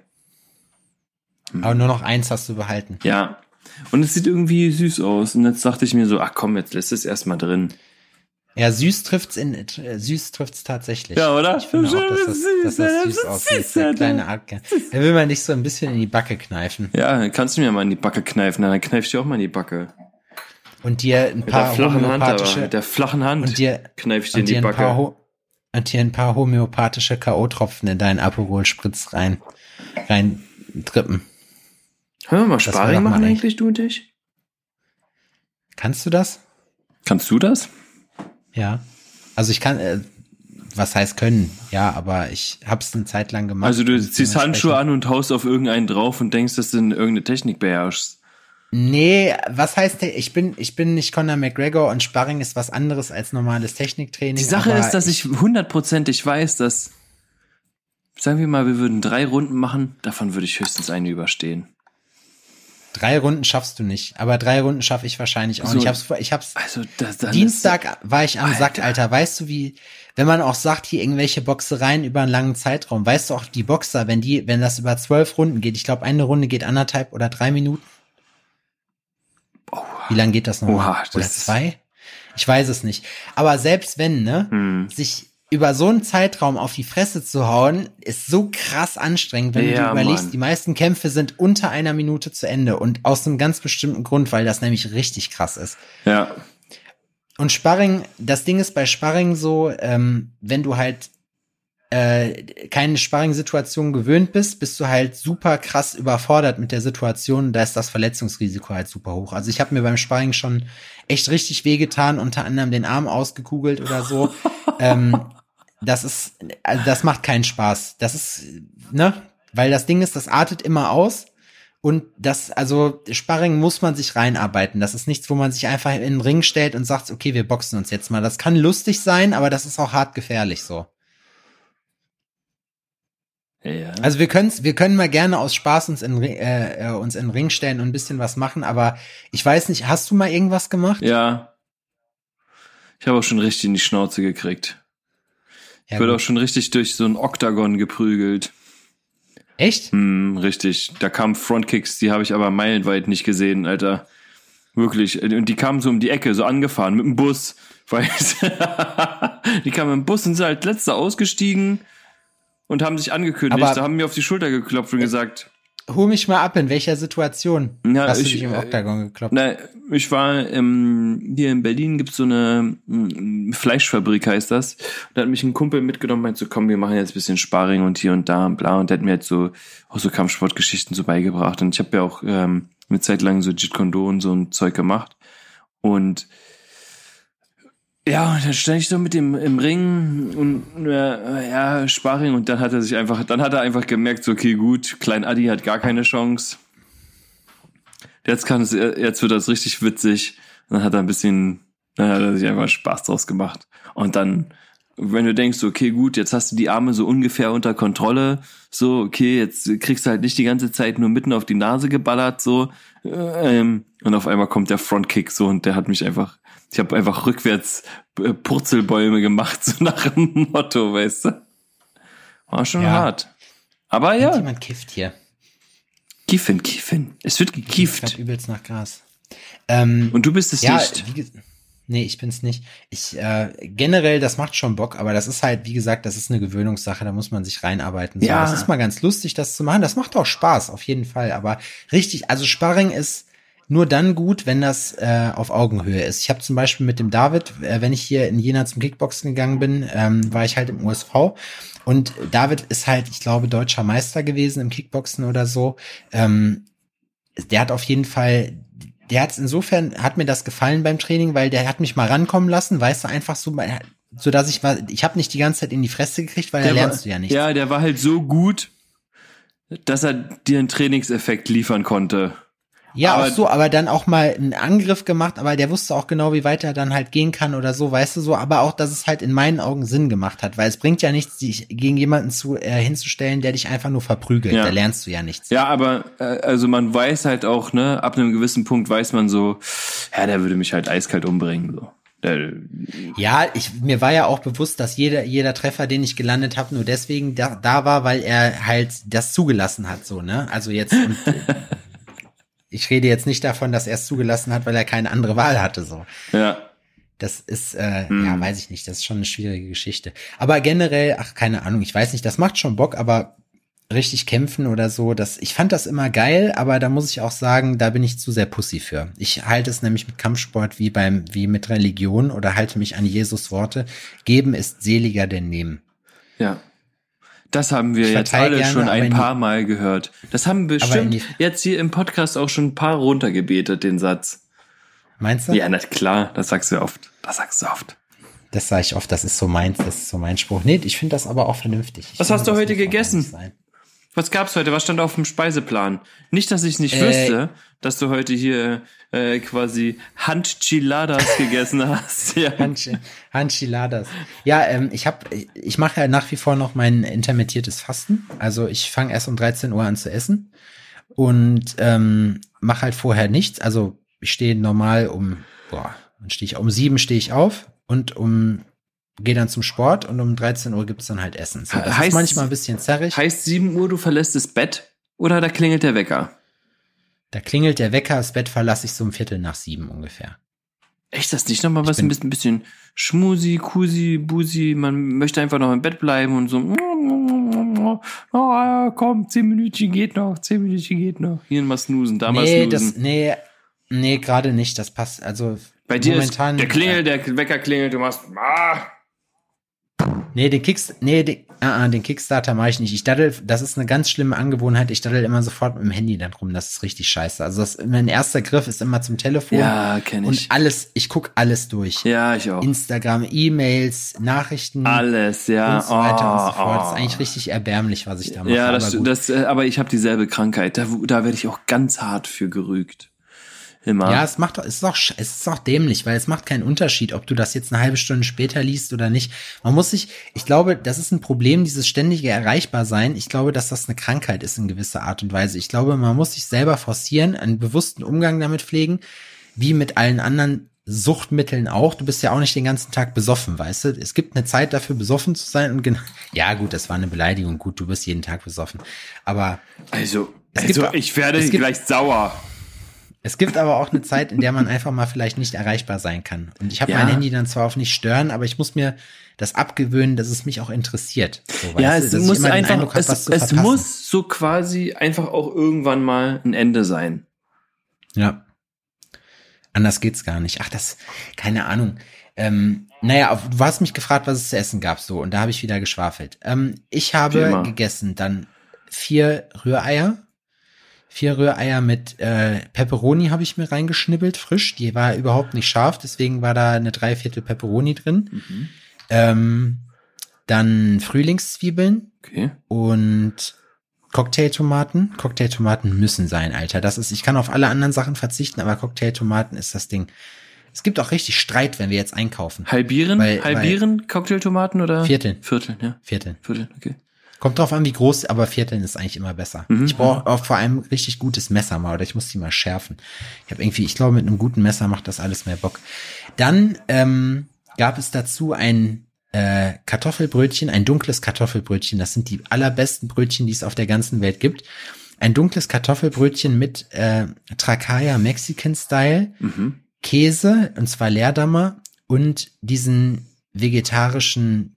Aber nur noch eins hast du behalten. Ja. Und es sieht irgendwie süß aus. Und jetzt dachte ich mir so, ach komm, jetzt lässt es erstmal drin. Ja, süß trifft's in, äh, süß trifft's tatsächlich. Ja, oder? Ich finde auch, dass das, dass das süß aussieht. süß, Der kleine Artke. Da will man dich so ein bisschen in die Backe kneifen. Ja, dann kannst du mir mal in die Backe kneifen, dann kneif ich dir auch mal in die Backe. Und dir ein Mit der paar flachen Hand aber, mit der flachen Hand und dir, kneif ich dir in die ein paar, Backe. Ho und dir ein paar homöopathische K.O.-Tropfen in deinen Aperol-Spritz rein, rein drippen. Hören wir mal Sparring machen eigentlich, du und ich? Kannst du das? Kannst du das? Ja. Also ich kann, äh, was heißt können? Ja, aber ich hab's eine Zeit lang gemacht. Also du ziehst Handschuhe an und haust auf irgendeinen drauf und denkst, dass du irgendeine Technik beherrschst. Nee, was heißt? Ich bin, ich bin nicht Conor McGregor und Sparring ist was anderes als normales Techniktraining. Die Sache ist, dass ich hundertprozentig weiß, dass, sagen wir mal, wir würden drei Runden machen, davon würde ich höchstens eine überstehen. Drei Runden schaffst du nicht, aber drei Runden schaffe ich wahrscheinlich auch. So. nicht. Ich hab's, ich hab's Also das, Dienstag war ich am Alter. Sack, Alter. Weißt du, wie, wenn man auch sagt, hier irgendwelche Boxereien über einen langen Zeitraum, weißt du auch, die Boxer, wenn die, wenn das über zwölf Runden geht, ich glaube, eine Runde geht anderthalb oder drei Minuten. Wie lang geht das noch? Oha, das oder zwei? Ich weiß es nicht. Aber selbst wenn, ne, Hm. sich über so einen Zeitraum auf die Fresse zu hauen, ist so krass anstrengend, wenn du Ja, dir überlegst, Mann. die meisten Kämpfe sind unter einer Minute zu Ende und aus einem ganz bestimmten Grund, weil das nämlich richtig krass ist. Ja, Und Sparring, das Ding ist bei Sparring so, ähm, wenn du halt äh, keine Sparring-Situation gewöhnt bist, bist du halt super krass überfordert mit der Situation. Da ist das Verletzungsrisiko halt super hoch. Also ich habe mir beim Sparring schon echt richtig wehgetan, unter anderem den Arm ausgekugelt oder so. ähm, das ist, also das macht keinen Spaß. Das ist, ne? Weil das Ding ist, das artet immer aus. Und das, also Sparring muss man sich reinarbeiten. Das ist nichts, wo man sich einfach in den Ring stellt und sagt, okay, wir boxen uns jetzt mal. Das kann lustig sein, aber das ist auch hart gefährlich so. ja. Also wir können wir können mal gerne aus Spaß uns in, äh, äh, uns in den Ring stellen und ein bisschen was machen, aber ich weiß nicht, hast du mal irgendwas gemacht? ja. Ich habe auch schon richtig in die Schnauze gekriegt. Ja, Ich wurde auch schon richtig durch so ein Oktagon geprügelt. Echt? Hm, richtig. Da kamen Frontkicks, die habe ich aber meilenweit nicht gesehen, Alter. Wirklich. Und die kamen so um die Ecke, so angefahren mit dem Bus. Weil die kamen im Bus und sind halt letzter ausgestiegen und haben sich angekündigt, Aber- haben mir auf die Schulter geklopft und gesagt, Hol mich mal ab, in welcher Situation Ja, hast du ich- dich im äh, Oktagon gekloppt? Na, ich war ähm, hier in Berlin gibt's so eine mm, Fleischfabrik heißt das. Da hat mich ein Kumpel mitgenommen, meinte so, komm, wir machen jetzt ein bisschen Sparring und hier und da und bla. Und der hat mir halt so auch so Kampfsportgeschichten so beigebracht. Und ich habe ja auch ähm, eine Zeit lang so Jeet Kune und so ein Zeug gemacht. Und ja, und dann stand ich so mit dem im Ring und äh, ja, Sparring und dann hat er sich einfach, dann hat er einfach gemerkt, so, okay, gut, Klein Adi hat gar keine Chance. Jetzt kann es, jetzt wird das richtig witzig. Und dann hat er ein bisschen, dann hat er sich einfach Spaß draus gemacht. Und dann, wenn du denkst, okay, gut, jetzt hast du die Arme so ungefähr unter Kontrolle, so, okay, jetzt kriegst du halt nicht die ganze Zeit nur mitten auf die Nase geballert, so, ähm, und auf einmal kommt der Frontkick so und der hat mich einfach, ich habe einfach rückwärts äh, Purzelbäume gemacht, so nach dem Motto, weißt du. War schon Ja. hart. Aber ja, Jemand kifft hier. Kiffen, Kiffen. Es wird Ich gekieft. hab übelst nach Gras. Ähm, Und du bist es ja, nicht. nee, ich bin's nicht. Ich äh, generell, das macht schon Bock, aber das ist halt, wie gesagt, das ist eine Gewöhnungssache, da muss man sich reinarbeiten. So, Ja. Das ist mal ganz lustig, das zu machen. Das macht auch Spaß, auf jeden Fall. Aber richtig, also Sparring ist nur dann gut, wenn das äh, auf Augenhöhe ist. Ich habe zum Beispiel mit dem David, äh, wenn ich hier in Jena zum Kickboxen gegangen bin, ähm, war ich halt im USV. Und David ist halt, ich glaube, deutscher Meister gewesen im Kickboxen oder so. Ähm, der hat auf jeden Fall, der hat insofern, hat mir das gefallen beim Training, weil der hat mich mal rankommen lassen, weißt du, einfach so, so dass ich mal, ich habe nicht die ganze Zeit in die Fresse gekriegt, weil da Der lernst war, du ja nichts. Ja, der war halt so gut, dass er dir einen Trainingseffekt liefern konnte. Ja, Aber- auch so, aber dann auch mal einen Angriff gemacht, aber der wusste auch genau, wie weit er dann halt gehen kann oder so, weißt du so, aber auch, dass es halt in meinen Augen Sinn gemacht hat, weil es bringt ja nichts, dich gegen jemanden zu äh, hinzustellen, der dich einfach nur verprügelt, Ja. da lernst du ja nichts. Ja, aber äh, also man weiß halt auch, ne, ab einem gewissen Punkt weiß man so, ja, der würde mich halt eiskalt umbringen. So. Ja, ich, mir war ja auch bewusst, dass jeder, jeder Treffer, den ich gelandet habe, nur deswegen da, da war, weil er halt das zugelassen hat, so, ne? Also jetzt, und, ich rede jetzt nicht davon, dass er es zugelassen hat, weil er keine andere Wahl hatte, so. ja. Das ist, äh, Hm. ja, weiß ich nicht, das ist schon eine schwierige Geschichte. Aber generell, ach, keine Ahnung, ich weiß nicht, das macht schon Bock, aber richtig kämpfen oder so, das, ich fand das immer geil, aber da muss ich auch sagen, da bin ich zu sehr Pussy für. Ich halte es nämlich mit Kampfsport wie beim, wie mit Religion oder halte mich an Jesus Worte. Geben ist seliger denn nehmen. Ja. Das haben wir jetzt alle gerne, schon ein paar Mal gehört. Das haben bestimmt jetzt hier im Podcast auch schon ein paar runtergebetet, den Satz. Meinst du? Ja, na klar, das sagst du oft. Das sagst du oft. Das sage ich oft, das ist so meins, das ist so mein Spruch. Nee, ich finde das aber auch vernünftig. Ich Was hast du heute gegessen? Was gab's heute? Was stand auf dem Speiseplan? Nicht, dass ich nicht Äh, wüsste, dass du heute hier äh, quasi Handchiladas gegessen hast. Ja. Hanchiladas. Ja, ähm, ich habe, ich mache ja nach wie vor noch mein intermittiertes Fasten. Also ich fange erst um 13 Uhr an zu essen und ähm, mache halt vorher nichts. Also ich stehe normal um, boah, dann stehe ich um sieben stehe ich auf und um gehe dann zum Sport und um 13 Uhr gibt's dann halt Essen. So, das Heißt- ist manchmal ein bisschen zerrig. Heißt 7 Uhr, du verlässt das Bett oder da klingelt der Wecker? Da klingelt der Wecker, das Bett verlasse ich so um Viertel nach sieben ungefähr. Echt, das nicht nochmal was ein bisschen, bisschen Schmusi, Kusi, Busi, man möchte einfach noch im Bett bleiben und so. Oh, komm, zehn Minütchen geht noch, zehn Minütchen geht noch. Hier mal snoosen, da mal Nee, snoosen. das, nee, nee, gerade nicht. Das passt, also Bei dir momentan, ist der Klingel, der Wecker klingelt, du machst, ah, Nee, den Kicks, nee, den, ah, ah, den Kickstarter mache ich nicht. Ich daddel, das ist eine ganz schlimme Angewohnheit. Ich daddel immer sofort mit dem Handy dann rum. Das ist richtig scheiße. Also das, mein erster Griff ist immer zum Telefon. Ja, kenn Und ich. alles, ich guck alles durch. Ja, ich auch. Instagram, E-Mails, Nachrichten Alles, ja. und so weiter und so Oh, fort. Das ist oh. eigentlich richtig erbärmlich, was ich da mache. Ja, das, aber das, äh, aber ich habe dieselbe Krankheit. Da, da werde ich auch ganz hart für gerügt. Immer. Ja, es macht doch, es ist auch, es ist auch dämlich, weil es macht keinen Unterschied, ob du das jetzt eine halbe Stunde später liest oder nicht. Man muss sich, ich glaube, das ist ein Problem, dieses ständige Erreichbarsein. Ich glaube, dass das eine Krankheit ist in gewisser Art und Weise. Ich glaube, man muss sich selber forcieren, einen bewussten Umgang damit pflegen, wie mit allen anderen Suchtmitteln auch. Du bist ja auch nicht den ganzen Tag besoffen, weißt du? Es gibt eine Zeit dafür, besoffen zu sein und genau, ja, gut, das war eine Beleidigung. Gut, du bist jeden Tag besoffen. Aber Also, Es gibt also auch- ich werde es gibt- gleich sauer. Es gibt aber auch eine Zeit, in der man einfach mal vielleicht nicht erreichbar sein kann. Und ich habe Ja. mein Handy dann zwar auf nicht stören, aber ich muss mir das abgewöhnen, dass es mich auch interessiert. So, Ja, es muss einfach, hab, es, es muss so quasi einfach auch irgendwann mal ein Ende sein. Ja. Anders geht's gar nicht. Ach, das, keine Ahnung. Ähm, naja, du hast mich gefragt, was es zu essen gab, so, und da habe ich wieder geschwafelt. Ähm, ich habe gegessen dann vier Rühreier. Vier Rühreier mit äh, Pepperoni habe ich mir reingeschnibbelt, frisch. Die war überhaupt nicht scharf, deswegen war da eine Dreiviertel Pepperoni drin. Mhm. Ähm, dann Frühlingszwiebeln Okay. und Cocktailtomaten. Cocktailtomaten müssen sein, Alter. Das ist, ich kann auf alle anderen Sachen verzichten, aber Cocktailtomaten ist das Ding. Es gibt auch richtig Streit, wenn wir jetzt einkaufen. Halbieren? Weil- Halbieren Cocktailtomaten oder? Vierteln. Vierteln, ja. Vierteln. Vierteln, okay. Kommt drauf an, wie groß, aber Vierteln ist eigentlich immer besser. Mhm. Ich brauche auch vor allem richtig gutes Messer mal oder ich muss die mal schärfen. Ich habe irgendwie, ich glaube, mit einem guten Messer macht das alles mehr Bock. Dann ähm, gab es dazu ein äh, Kartoffelbrötchen, ein dunkles Kartoffelbrötchen. Das sind die allerbesten Brötchen, die es auf der ganzen Welt gibt. Ein dunkles Kartoffelbrötchen mit äh, Tracaya Mexican Style, Mhm. Käse, und zwar Leerdammer und diesen vegetarischen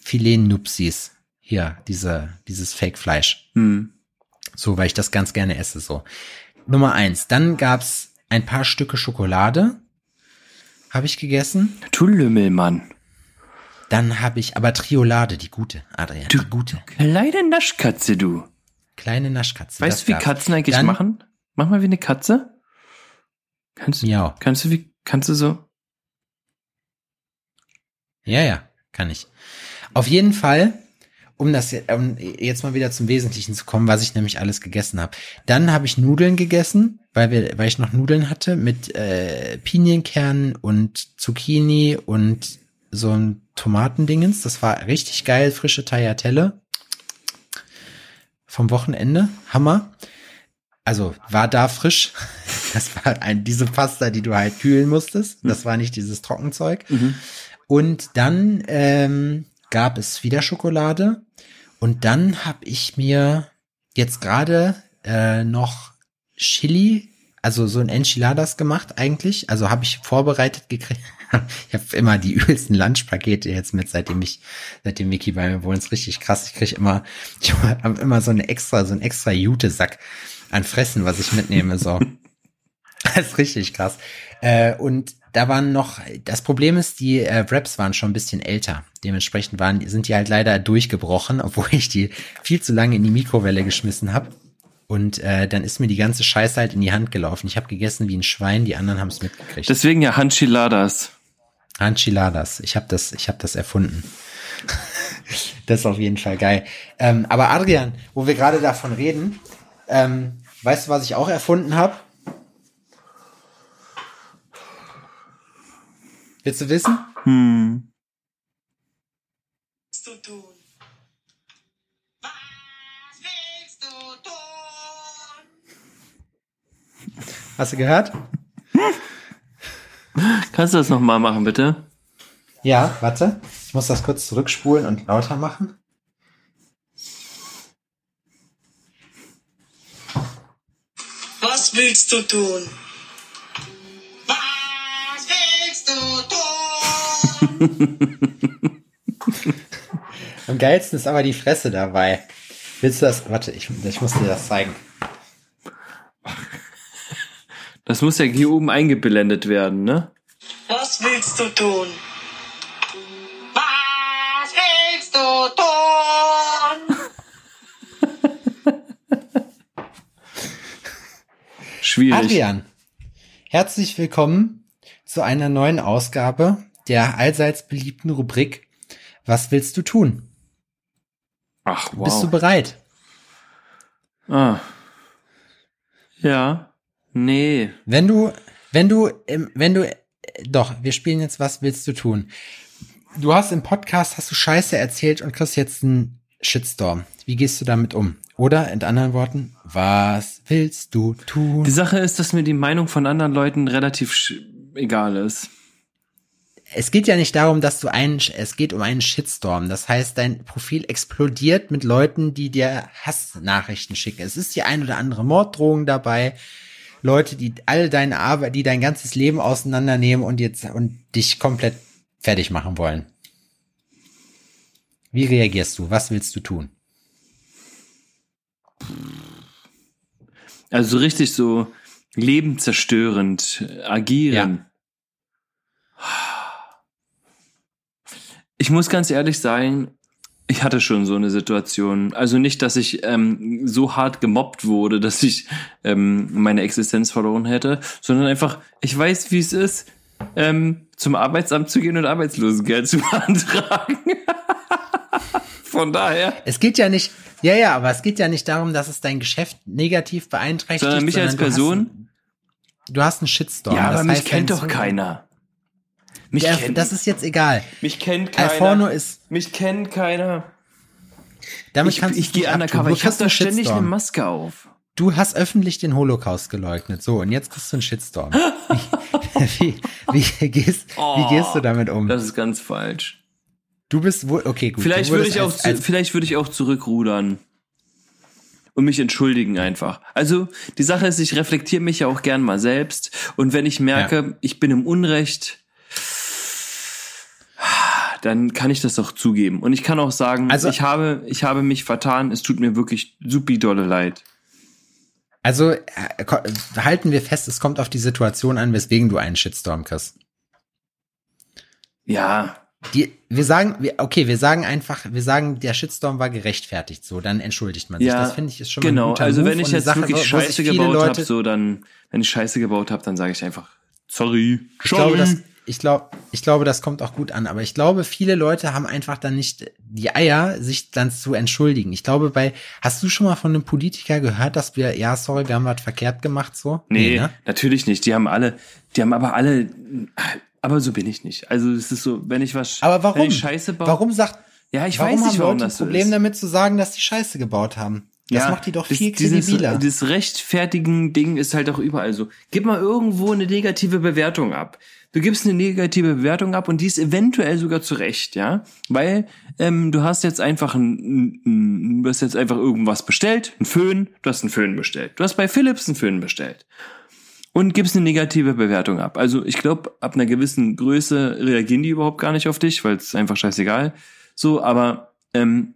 Filet-Nupsis. Hier, diese, dieses Fake-Fleisch. Hm. So, weil ich das ganz gerne esse, so. Nummer eins. Dann gab's ein paar Stücke Schokolade. Habe ich gegessen. Du Lümmelmann. Dann habe ich aber Triolade, die gute, Adrian, Du- die gute. Kleine Naschkatze, du. Kleine Naschkatze. Weißt du, wie gab's. Katzen eigentlich Dann- machen? Mach mal wie eine Katze. Kannst, Ja, kannst du wie, kannst du so? ja, ja, kann ich. Auf jeden Fall, um das um jetzt mal wieder zum Wesentlichen zu kommen, was ich nämlich alles gegessen habe. Dann habe ich Nudeln gegessen, weil wir, weil ich noch Nudeln hatte mit äh, Pinienkernen und Zucchini und so ein Tomatendingens. Das war richtig geil, frische Tagliatelle vom Wochenende, Hammer. Also war da frisch. Das war ein, diese Pasta, die du halt kühlen musstest. Das war nicht dieses Trockenzeug. Und dann ähm, gab es wieder Schokolade. Und dann habe ich mir jetzt gerade äh, noch Chili, also so ein Enchiladas gemacht eigentlich. Also habe ich vorbereitet gekriegt. Ich habe immer die übelsten Lunchpakete jetzt mit, seitdem ich, seitdem Mickey bei mir wohnt. Ist richtig krass. Ich krieg immer, ich habe immer so eine extra, so ein extra Jute-Sack an Fressen, was ich mitnehme. So. Das ist richtig krass. Äh, und da waren noch, das Problem ist, die äh, Wraps waren schon ein bisschen älter. Dementsprechend waren, sind die halt leider durchgebrochen, obwohl ich die viel zu lange in die Mikrowelle geschmissen habe. Und äh, dann ist mir die ganze Scheiße halt in die Hand gelaufen. Ich habe gegessen wie ein Schwein, die anderen haben es mitgekriegt. Deswegen ja Hanchiladas. Enchiladas. Ich habe das, ich habe das erfunden. das ist auf jeden Fall geil. Ähm, aber Adrian, wo wir gerade davon reden, ähm, weißt du, was ich auch erfunden habe? Willst du wissen? Hm. willst du tun? Was willst du tun? Hast du gehört? Kannst du das nochmal machen, bitte? Ja, warte. Ich muss das kurz zurückspulen und lauter machen. Was willst du tun? Was willst du tun? Am geilsten ist aber die Fresse dabei. Willst du das? Warte, ich, ich muss dir das zeigen. Das muss ja hier oben eingeblendet werden, ne? Was willst du tun? Was willst du tun? Schwierig. Adrian, herzlich willkommen zu einer neuen Ausgabe der allseits beliebten Rubrik Was willst du tun? Ach, wow. Bist du bereit? ah. Ja. Nee. Wenn du, wenn du, wenn du, doch, wir spielen jetzt Was willst du tun? Du hast im Podcast, hast du Scheiße erzählt und kriegst jetzt einen Shitstorm. Wie gehst du damit um? Oder in anderen Worten, was willst du tun? Die Sache ist, dass mir die Meinung von anderen Leuten relativ egal ist. Es geht ja nicht darum, dass du einen, es geht um einen Shitstorm. Das heißt, dein Profil explodiert mit Leuten, die dir Hassnachrichten schicken. Es ist die ein oder andere Morddrohung dabei. Leute, die all deine Arbeit, die dein ganzes Leben auseinandernehmen und jetzt, und dich komplett fertig machen wollen. Wie reagierst du? Was willst du tun? Also so richtig so lebenszerstörend äh, agieren. Ich muss ganz ehrlich sein, ich hatte schon so eine Situation. Also nicht, dass ich ähm, so hart gemobbt wurde, dass ich ähm, meine Existenz verloren hätte, sondern einfach, ich weiß, wie es ist, ähm, zum Arbeitsamt zu gehen und Arbeitslosengeld zu beantragen. Von daher. Es geht ja nicht, ja, ja, aber es geht ja nicht darum, dass es dein Geschäft negativ beeinträchtigt. Sondern mich als du hast Person? einen- Du hast einen Shitstorm. Ja, aber Das mich heißt, kennt doch keiner. Mich Der, kennt, das ist jetzt egal. mich kennt keiner. Alforno ist, mich kennt keiner. damit Ich, kannst ich es gehe undercover. Ich habe da ständig eine Shitstorm. Maske auf. Du hast öffentlich den Holocaust geleugnet. So, und jetzt kriegst du einen Shitstorm. wie, wie, wie, gehst, wie gehst du damit um? Oh, Das ist ganz falsch. Du bist wohl, okay, gut. Vielleicht würde ich auch, als, zu, als, vielleicht würde ich auch zurückrudern und mich entschuldigen einfach. Also die Sache ist, ich reflektiere mich ja auch gern mal selbst und wenn ich merke, ich bin im Unrecht, dann kann ich das auch zugeben und ich kann auch sagen, Also- ich habe, ich habe mich vertan. Es tut mir wirklich supi dolle leid. also äh, halten wir fest, es kommt auf die Situation an, weswegen du einen Shitstorm kriegst. Ja, Die, wir sagen, wir, okay, wir sagen einfach, wir sagen, der Shitstorm war gerechtfertigt, so, dann entschuldigt man sich. ja. das finde ich ist schon mal genau. ein guter also Move wenn ich jetzt Sache, wirklich Scheiße gebaut habe, so dann, wenn ich Scheiße gebaut habe, dann sage ich einfach sorry. Ich glaube, das, ich glaube, ich glaube, das kommt auch gut an. Aber ich glaube, viele Leute haben einfach dann nicht die Eier, sich dann zu entschuldigen. Ich glaube, bei, hast du schon mal von einem Politiker gehört, dass wir, ja, sorry, wir haben was verkehrt gemacht, so? Nee, ne? natürlich nicht. Die haben alle, die haben aber alle, aber so bin ich nicht. Also es ist so, wenn ich was, Aber warum? wenn ich Scheiße baue, Warum sagt, ja, ich warum weiß nicht, haben warum Leute das ein so Problem ist. damit zu sagen, dass die Scheiße gebaut haben? Das Ja, macht die doch das- viel dieses, kredibiler. dieses rechtfertigen Ding ist halt auch überall so. Gib mal irgendwo eine negative Bewertung ab. Du gibst eine negative Bewertung ab und die ist eventuell sogar zu Recht, ja, weil ähm, du hast jetzt einfach ein, ein, du hast jetzt einfach irgendwas bestellt, ein Föhn, du hast einen Föhn bestellt, du hast bei Philips einen Föhn bestellt und gibst eine negative Bewertung ab. Also ich glaube, ab einer gewissen Größe reagieren die überhaupt gar nicht auf dich, weil es einfach scheißegal. So, aber ähm,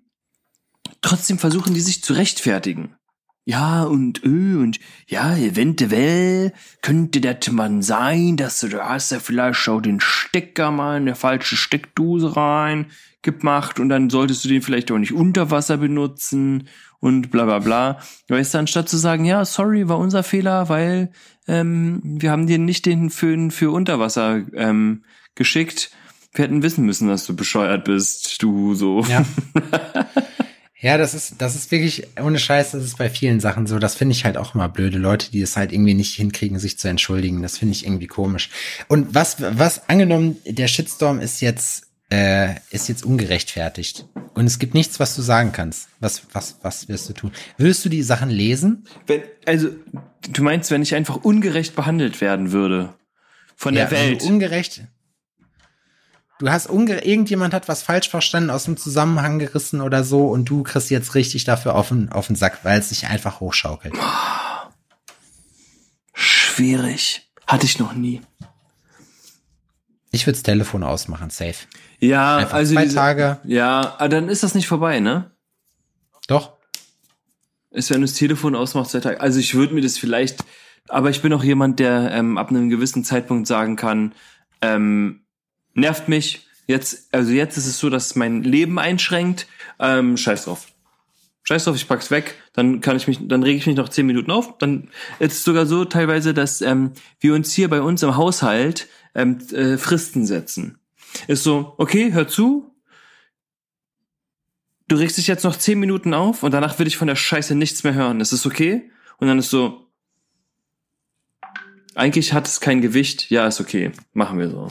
trotzdem versuchen die sich zu rechtfertigen. Ja, und öh, und ja, eventuell könnte das mal sein, dass du, da hast ja vielleicht auch den Stecker mal in der falsche Steckdose rein gemacht und dann solltest du den vielleicht auch nicht unter Wasser benutzen und bla bla bla. Weißt du, anstatt zu sagen, ja, sorry, war unser Fehler, weil ähm, wir haben dir nicht den Föhn für Unterwasser ähm, geschickt. Wir hätten wissen müssen, dass du bescheuert bist, du so. Ja. Ja, das ist, das ist wirklich, ohne Scheiß, das ist bei vielen Sachen so. Das finde ich halt auch immer blöde. Leute, die es halt irgendwie nicht hinkriegen, sich zu entschuldigen. Das finde ich irgendwie komisch. Und was, was angenommen, der Shitstorm ist jetzt, äh, ist jetzt ungerechtfertigt. Und es gibt nichts, was du sagen kannst. Was, was, was wirst du tun? Würdest du die Sachen lesen? Wenn, also, du meinst, wenn ich einfach ungerecht behandelt werden würde von der Ja, Welt. Also ungerecht. Du hast unge irgendjemand hat was falsch verstanden, aus dem Zusammenhang gerissen oder so und du kriegst jetzt richtig dafür auf den, auf den Sack, weil es sich einfach hochschaukelt. Schwierig. Hatte ich noch nie. Ich würde das Telefon ausmachen, safe. Ja, Einfach also zwei diese- Tage. Ja, aber dann ist das nicht vorbei, ne? Doch. Ist, wenn du das Telefon ausmachst, zwei Tage. Also ich würde mir das vielleicht, aber ich bin auch jemand, der ähm, ab einem gewissen Zeitpunkt sagen kann, ähm, nervt mich. Jetzt, also jetzt ist es so, dass es mein Leben einschränkt. Ähm, scheiß drauf. Scheiß drauf, ich pack's weg. Dann kann ich mich, dann rege ich mich noch zehn Minuten auf. Dann ist es sogar so teilweise, dass ähm, wir uns hier bei uns im Haushalt ähm, äh, Fristen setzen. Ist so, okay, hör zu. Du regst dich jetzt noch zehn Minuten auf und danach will ich von der Scheiße nichts mehr hören. Ist es okay? Und dann ist so, eigentlich hat es kein Gewicht. Ja, ist okay. Machen wir so.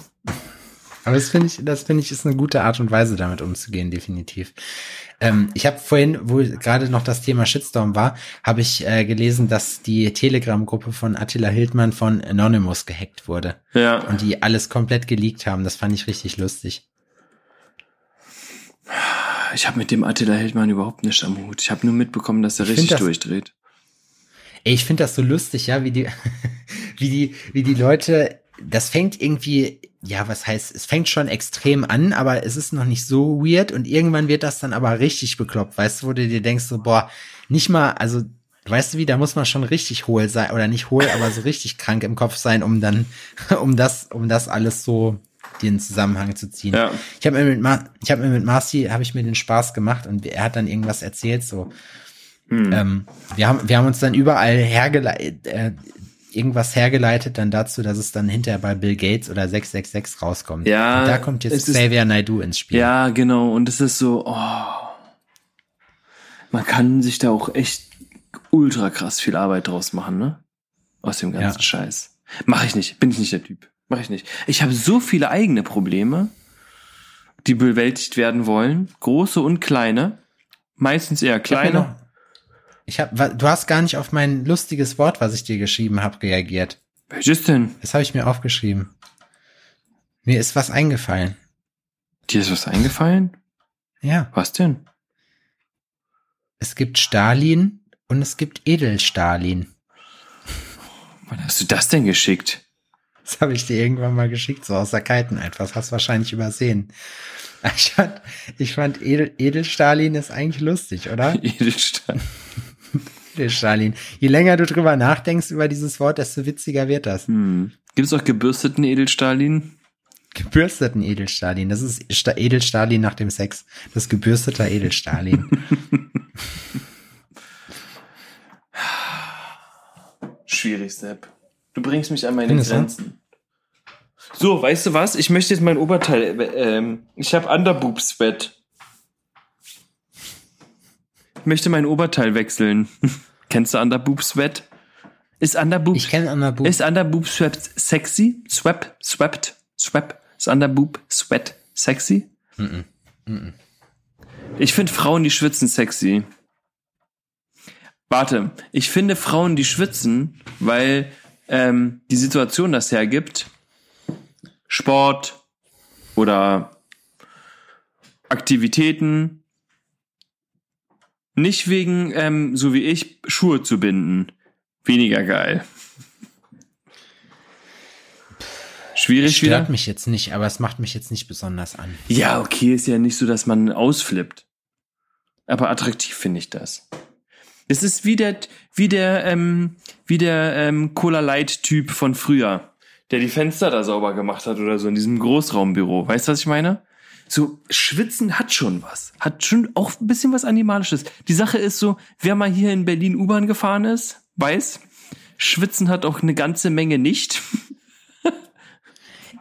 Aber das finde ich, das finde ich ist eine gute Art und Weise, damit umzugehen, definitiv. Ähm, ich habe vorhin, wo gerade noch das Thema Shitstorm war, habe ich äh, gelesen, dass die Telegram-Gruppe von Attila Hildmann von Anonymous gehackt wurde Ja. und die alles komplett geleakt haben. Das fand ich richtig lustig. Ich habe mit dem Attila Hildmann überhaupt nichts am Hut. Ich habe nur mitbekommen, dass er Ich richtig durchdreht. Ey, ich finde das so lustig, ja, wie die, wie die, wie die Leute, das fängt irgendwie, ja, was heißt, es fängt schon extrem an, aber es ist noch nicht so weird und irgendwann wird das dann aber richtig bekloppt, weißt du, wo du dir denkst so, boah, nicht mal, also, weißt du wie, da muss man schon richtig hohl sein, oder nicht hohl, aber so richtig krank im Kopf sein, um dann, um das, um das alles so den Zusammenhang zu ziehen. Ja. Ich habe mir mit, Ma ich habe mir mit Marci, habe ich mir den Spaß gemacht und er hat dann irgendwas erzählt, so, ähm, wir haben, wir haben uns dann überall hergeleitet, äh, irgendwas hergeleitet dann dazu, dass es dann hinterher bei Bill Gates oder 666 rauskommt. Ja, Und da kommt jetzt Xavier Naidoo ins Spiel. Ja, genau. Und es ist so, oh. Man kann sich da auch echt ultra krass viel Arbeit draus machen, ne? Aus dem ganzen Ja. Scheiß. Mach ich nicht. Bin ich nicht der Typ. Mach ich nicht. Ich habe so viele eigene Probleme, die bewältigt werden wollen. Große und kleine. Meistens eher kleine. Ich hab, du hast gar nicht auf mein lustiges Wort, was ich dir geschrieben habe, reagiert. Welches denn? Das habe ich mir aufgeschrieben. Mir ist was eingefallen. Dir ist was eingefallen? Ja, Was denn? es gibt Stalin und es gibt Edelstalin. Wann hast du das denn geschickt? Das habe ich dir irgendwann mal geschickt, so aus der Kalten einfach. Das hast du wahrscheinlich übersehen. Ich fand, ich fand Edel, Edelstalin ist eigentlich lustig, oder? Edelstahl. Edelstalin. Je länger du drüber nachdenkst über dieses Wort, desto witziger wird das. Hm. Gibt es auch gebürsteten Edelstahlin? Gebürsteten Edelstalin. Das ist Sta Edelstalin nach dem Sex. Das gebürsteter Edelstalin. Schwierig, Sepp. Du bringst mich an meine Findest du? Grenzen. So, weißt du was? Ich möchte jetzt mein Oberteil. äh, Ähm, ich habe Underboob-Sweat. Ich möchte mein Oberteil wechseln. Kennst du Underboob-Sweat? Ist Underboob, Ich kenne Underboob. ist Underboob-Sweat sexy? Swap, swept, swap. Ist Underboob-Sweat sexy? Ich finde Frauen, die schwitzen, sexy. Warte, ich finde Frauen, die schwitzen, weil ähm, die Situation das hergibt, Sport oder Aktivitäten, nicht wegen, ähm, so wie ich, Schuhe zu binden. Weniger geil. Schwierig Stört wieder? mich jetzt nicht, aber es macht mich jetzt nicht besonders an. Ja, okay, ist ja nicht so, dass man ausflippt. Aber attraktiv finde ich das. Das ist wie der, wie der, ähm, wie der ähm, Cola Light Typ von früher, der die Fenster da sauber gemacht hat oder so in diesem Großraumbüro. Weißt du, was ich meine? So Schwitzen hat schon was, hat schon auch ein bisschen was animalisches. Die Sache ist so, wer mal hier in Berlin U-Bahn gefahren ist, weiß, Schwitzen hat auch eine ganze Menge nicht.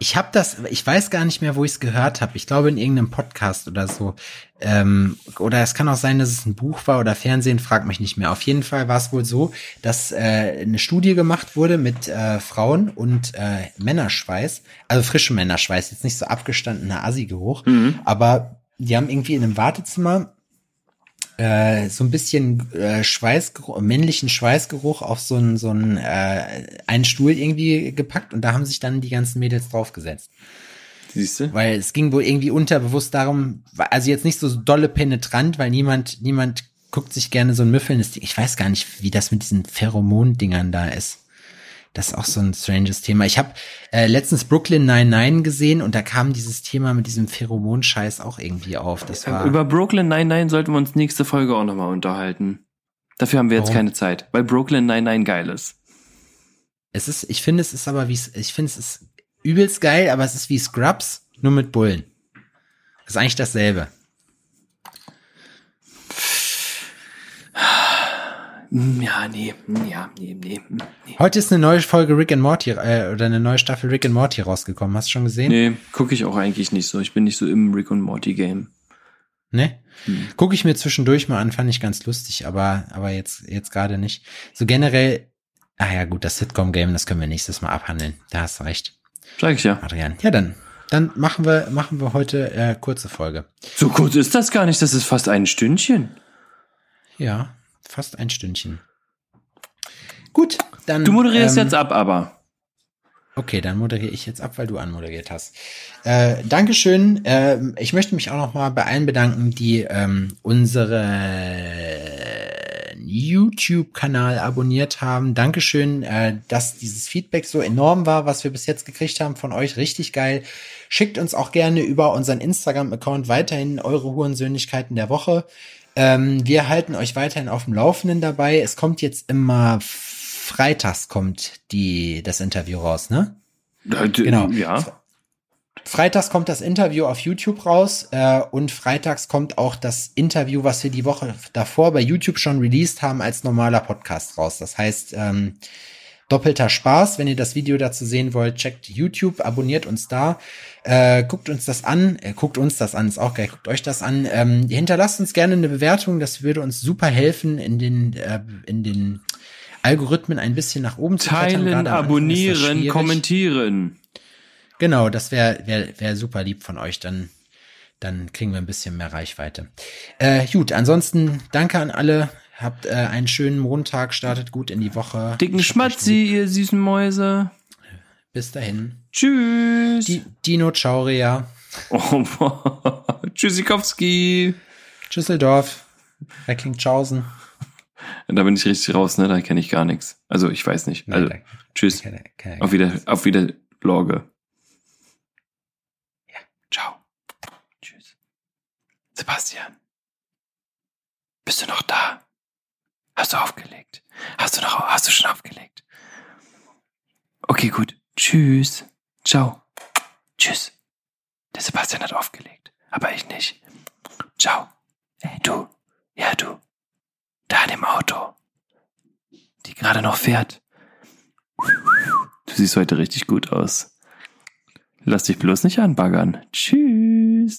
Ich habe das, ich weiß gar nicht mehr, wo ich es gehört habe. Ich glaube in irgendeinem Podcast oder so. Ähm, oder es kann auch sein, dass es ein Buch war oder Fernsehen, frag mich nicht mehr. Auf jeden Fall war es wohl so, dass äh, eine Studie gemacht wurde mit äh, Frauen und äh, Männerschweiß, also frischem Männerschweiß, jetzt nicht so abgestandener Assi-Geruch, aber die haben irgendwie in einem Wartezimmer äh, so ein bisschen äh, Schweißgeruch, männlichen Schweißgeruch auf so einen so einen, äh, einen Stuhl irgendwie gepackt und da haben sich dann die ganzen Mädels draufgesetzt. Siehst du? Weil es ging wohl irgendwie unterbewusst darum, also jetzt nicht so dolle penetrant, weil niemand, niemand guckt sich gerne so ein müffelndes Ding. Ich weiß gar nicht, wie das mit diesen Pheromon-Dingern da ist. Das ist auch so ein stranges Thema. Ich habe äh, letztens Brooklyn 99 gesehen und da kam dieses Thema mit diesem Pheromon-Scheiß auch irgendwie auf. Das war Über Brooklyn 99 sollten wir uns nächste Folge auch nochmal unterhalten. Dafür haben wir jetzt Warum? keine Zeit, weil Brooklyn 99 geil ist. Es ist, ich finde, es ist aber wie, ich finde, es ist übelst geil, aber es ist wie Scrubs, nur mit Bullen. Das ist eigentlich dasselbe. Hm, Ja, nee, hm, ja, nee, nee, hm, nee. Heute ist eine neue Folge Rick and Morty, äh, oder eine neue Staffel Rick and Morty rausgekommen. Hast du schon gesehen? Nee, gucke ich auch eigentlich nicht so. Ich bin nicht so im Rick und Morty Game. Ne? Hm. Gucke ich mir zwischendurch mal an, fand ich ganz lustig, aber, aber jetzt, jetzt gerade nicht. So generell, ah ja, gut, das Sitcom-Game, das können wir nächstes Mal abhandeln. Da hast du recht, Sag ich ja. Adrian. Ja, dann, dann machen wir, machen wir heute äh, kurze Folge. So kurz ist das gar nicht, das ist fast ein Stündchen. Ja, fast ein Stündchen. Gut, dann. Du moderierst ähm, jetzt ab, aber. Okay, dann moderiere ich jetzt ab, weil du anmoderiert hast. Äh, Dankeschön. Ähm, ich möchte mich auch noch mal bei allen bedanken, die ähm, unsere YouTube-Kanal abonniert haben. Dankeschön, äh, dass dieses Feedback so enorm war, was wir bis jetzt gekriegt haben von euch. Richtig geil. Schickt uns auch gerne über unseren Instagram-Account weiterhin eure Hurensöhnlichkeiten der Woche. Ähm, wir halten euch weiterhin auf dem Laufenden dabei. Es kommt jetzt immer freitags kommt die, das Interview raus, ne? Genau. Ja. Freitags kommt das Interview auf YouTube raus äh, und freitags kommt auch das Interview, was wir die Woche davor bei YouTube schon released haben, als normaler Podcast raus. Das heißt, ähm, doppelter Spaß. Wenn ihr das Video dazu sehen wollt, checkt YouTube, abonniert uns da, äh, guckt uns das an, äh, guckt uns das an, ist auch geil, guckt euch das an. Ähm, hinterlasst uns gerne eine Bewertung, das würde uns super helfen, in den, äh, in den Algorithmen ein bisschen nach oben zu klettern. Teilen, abonnieren, kommentieren. Genau, das wäre wär, wär super lieb von euch. Dann, dann kriegen wir ein bisschen mehr Reichweite. Äh, gut, ansonsten danke an alle. Habt äh, einen schönen Montag, startet gut in die Woche. Dicken Schmatzi, ihr süßen Mäuse. Bis dahin. Tschüss. Di Dino Chauria. oh, Tschüssikowski. Tschüsseldorf. Recklinghausen. Da bin ich richtig raus, ne? Da kenne ich gar nichts. Also ich weiß nicht. Also, da- tschüss. keine- keine- Auf wieder, auf wieder Lorge. Ja. Ciao. Tschüss. Sebastian. Bist du noch da? Hast du aufgelegt? Hast du noch, hast du schon aufgelegt? Okay, gut. Tschüss. Ciao. Tschüss. Der Sebastian hat aufgelegt. Aber ich nicht. Ciao. Hey, du. Ja, du. Da in dem Auto. Die gerade noch fährt. Du siehst heute richtig gut aus. Lass dich bloß nicht anbaggern. Tschüss.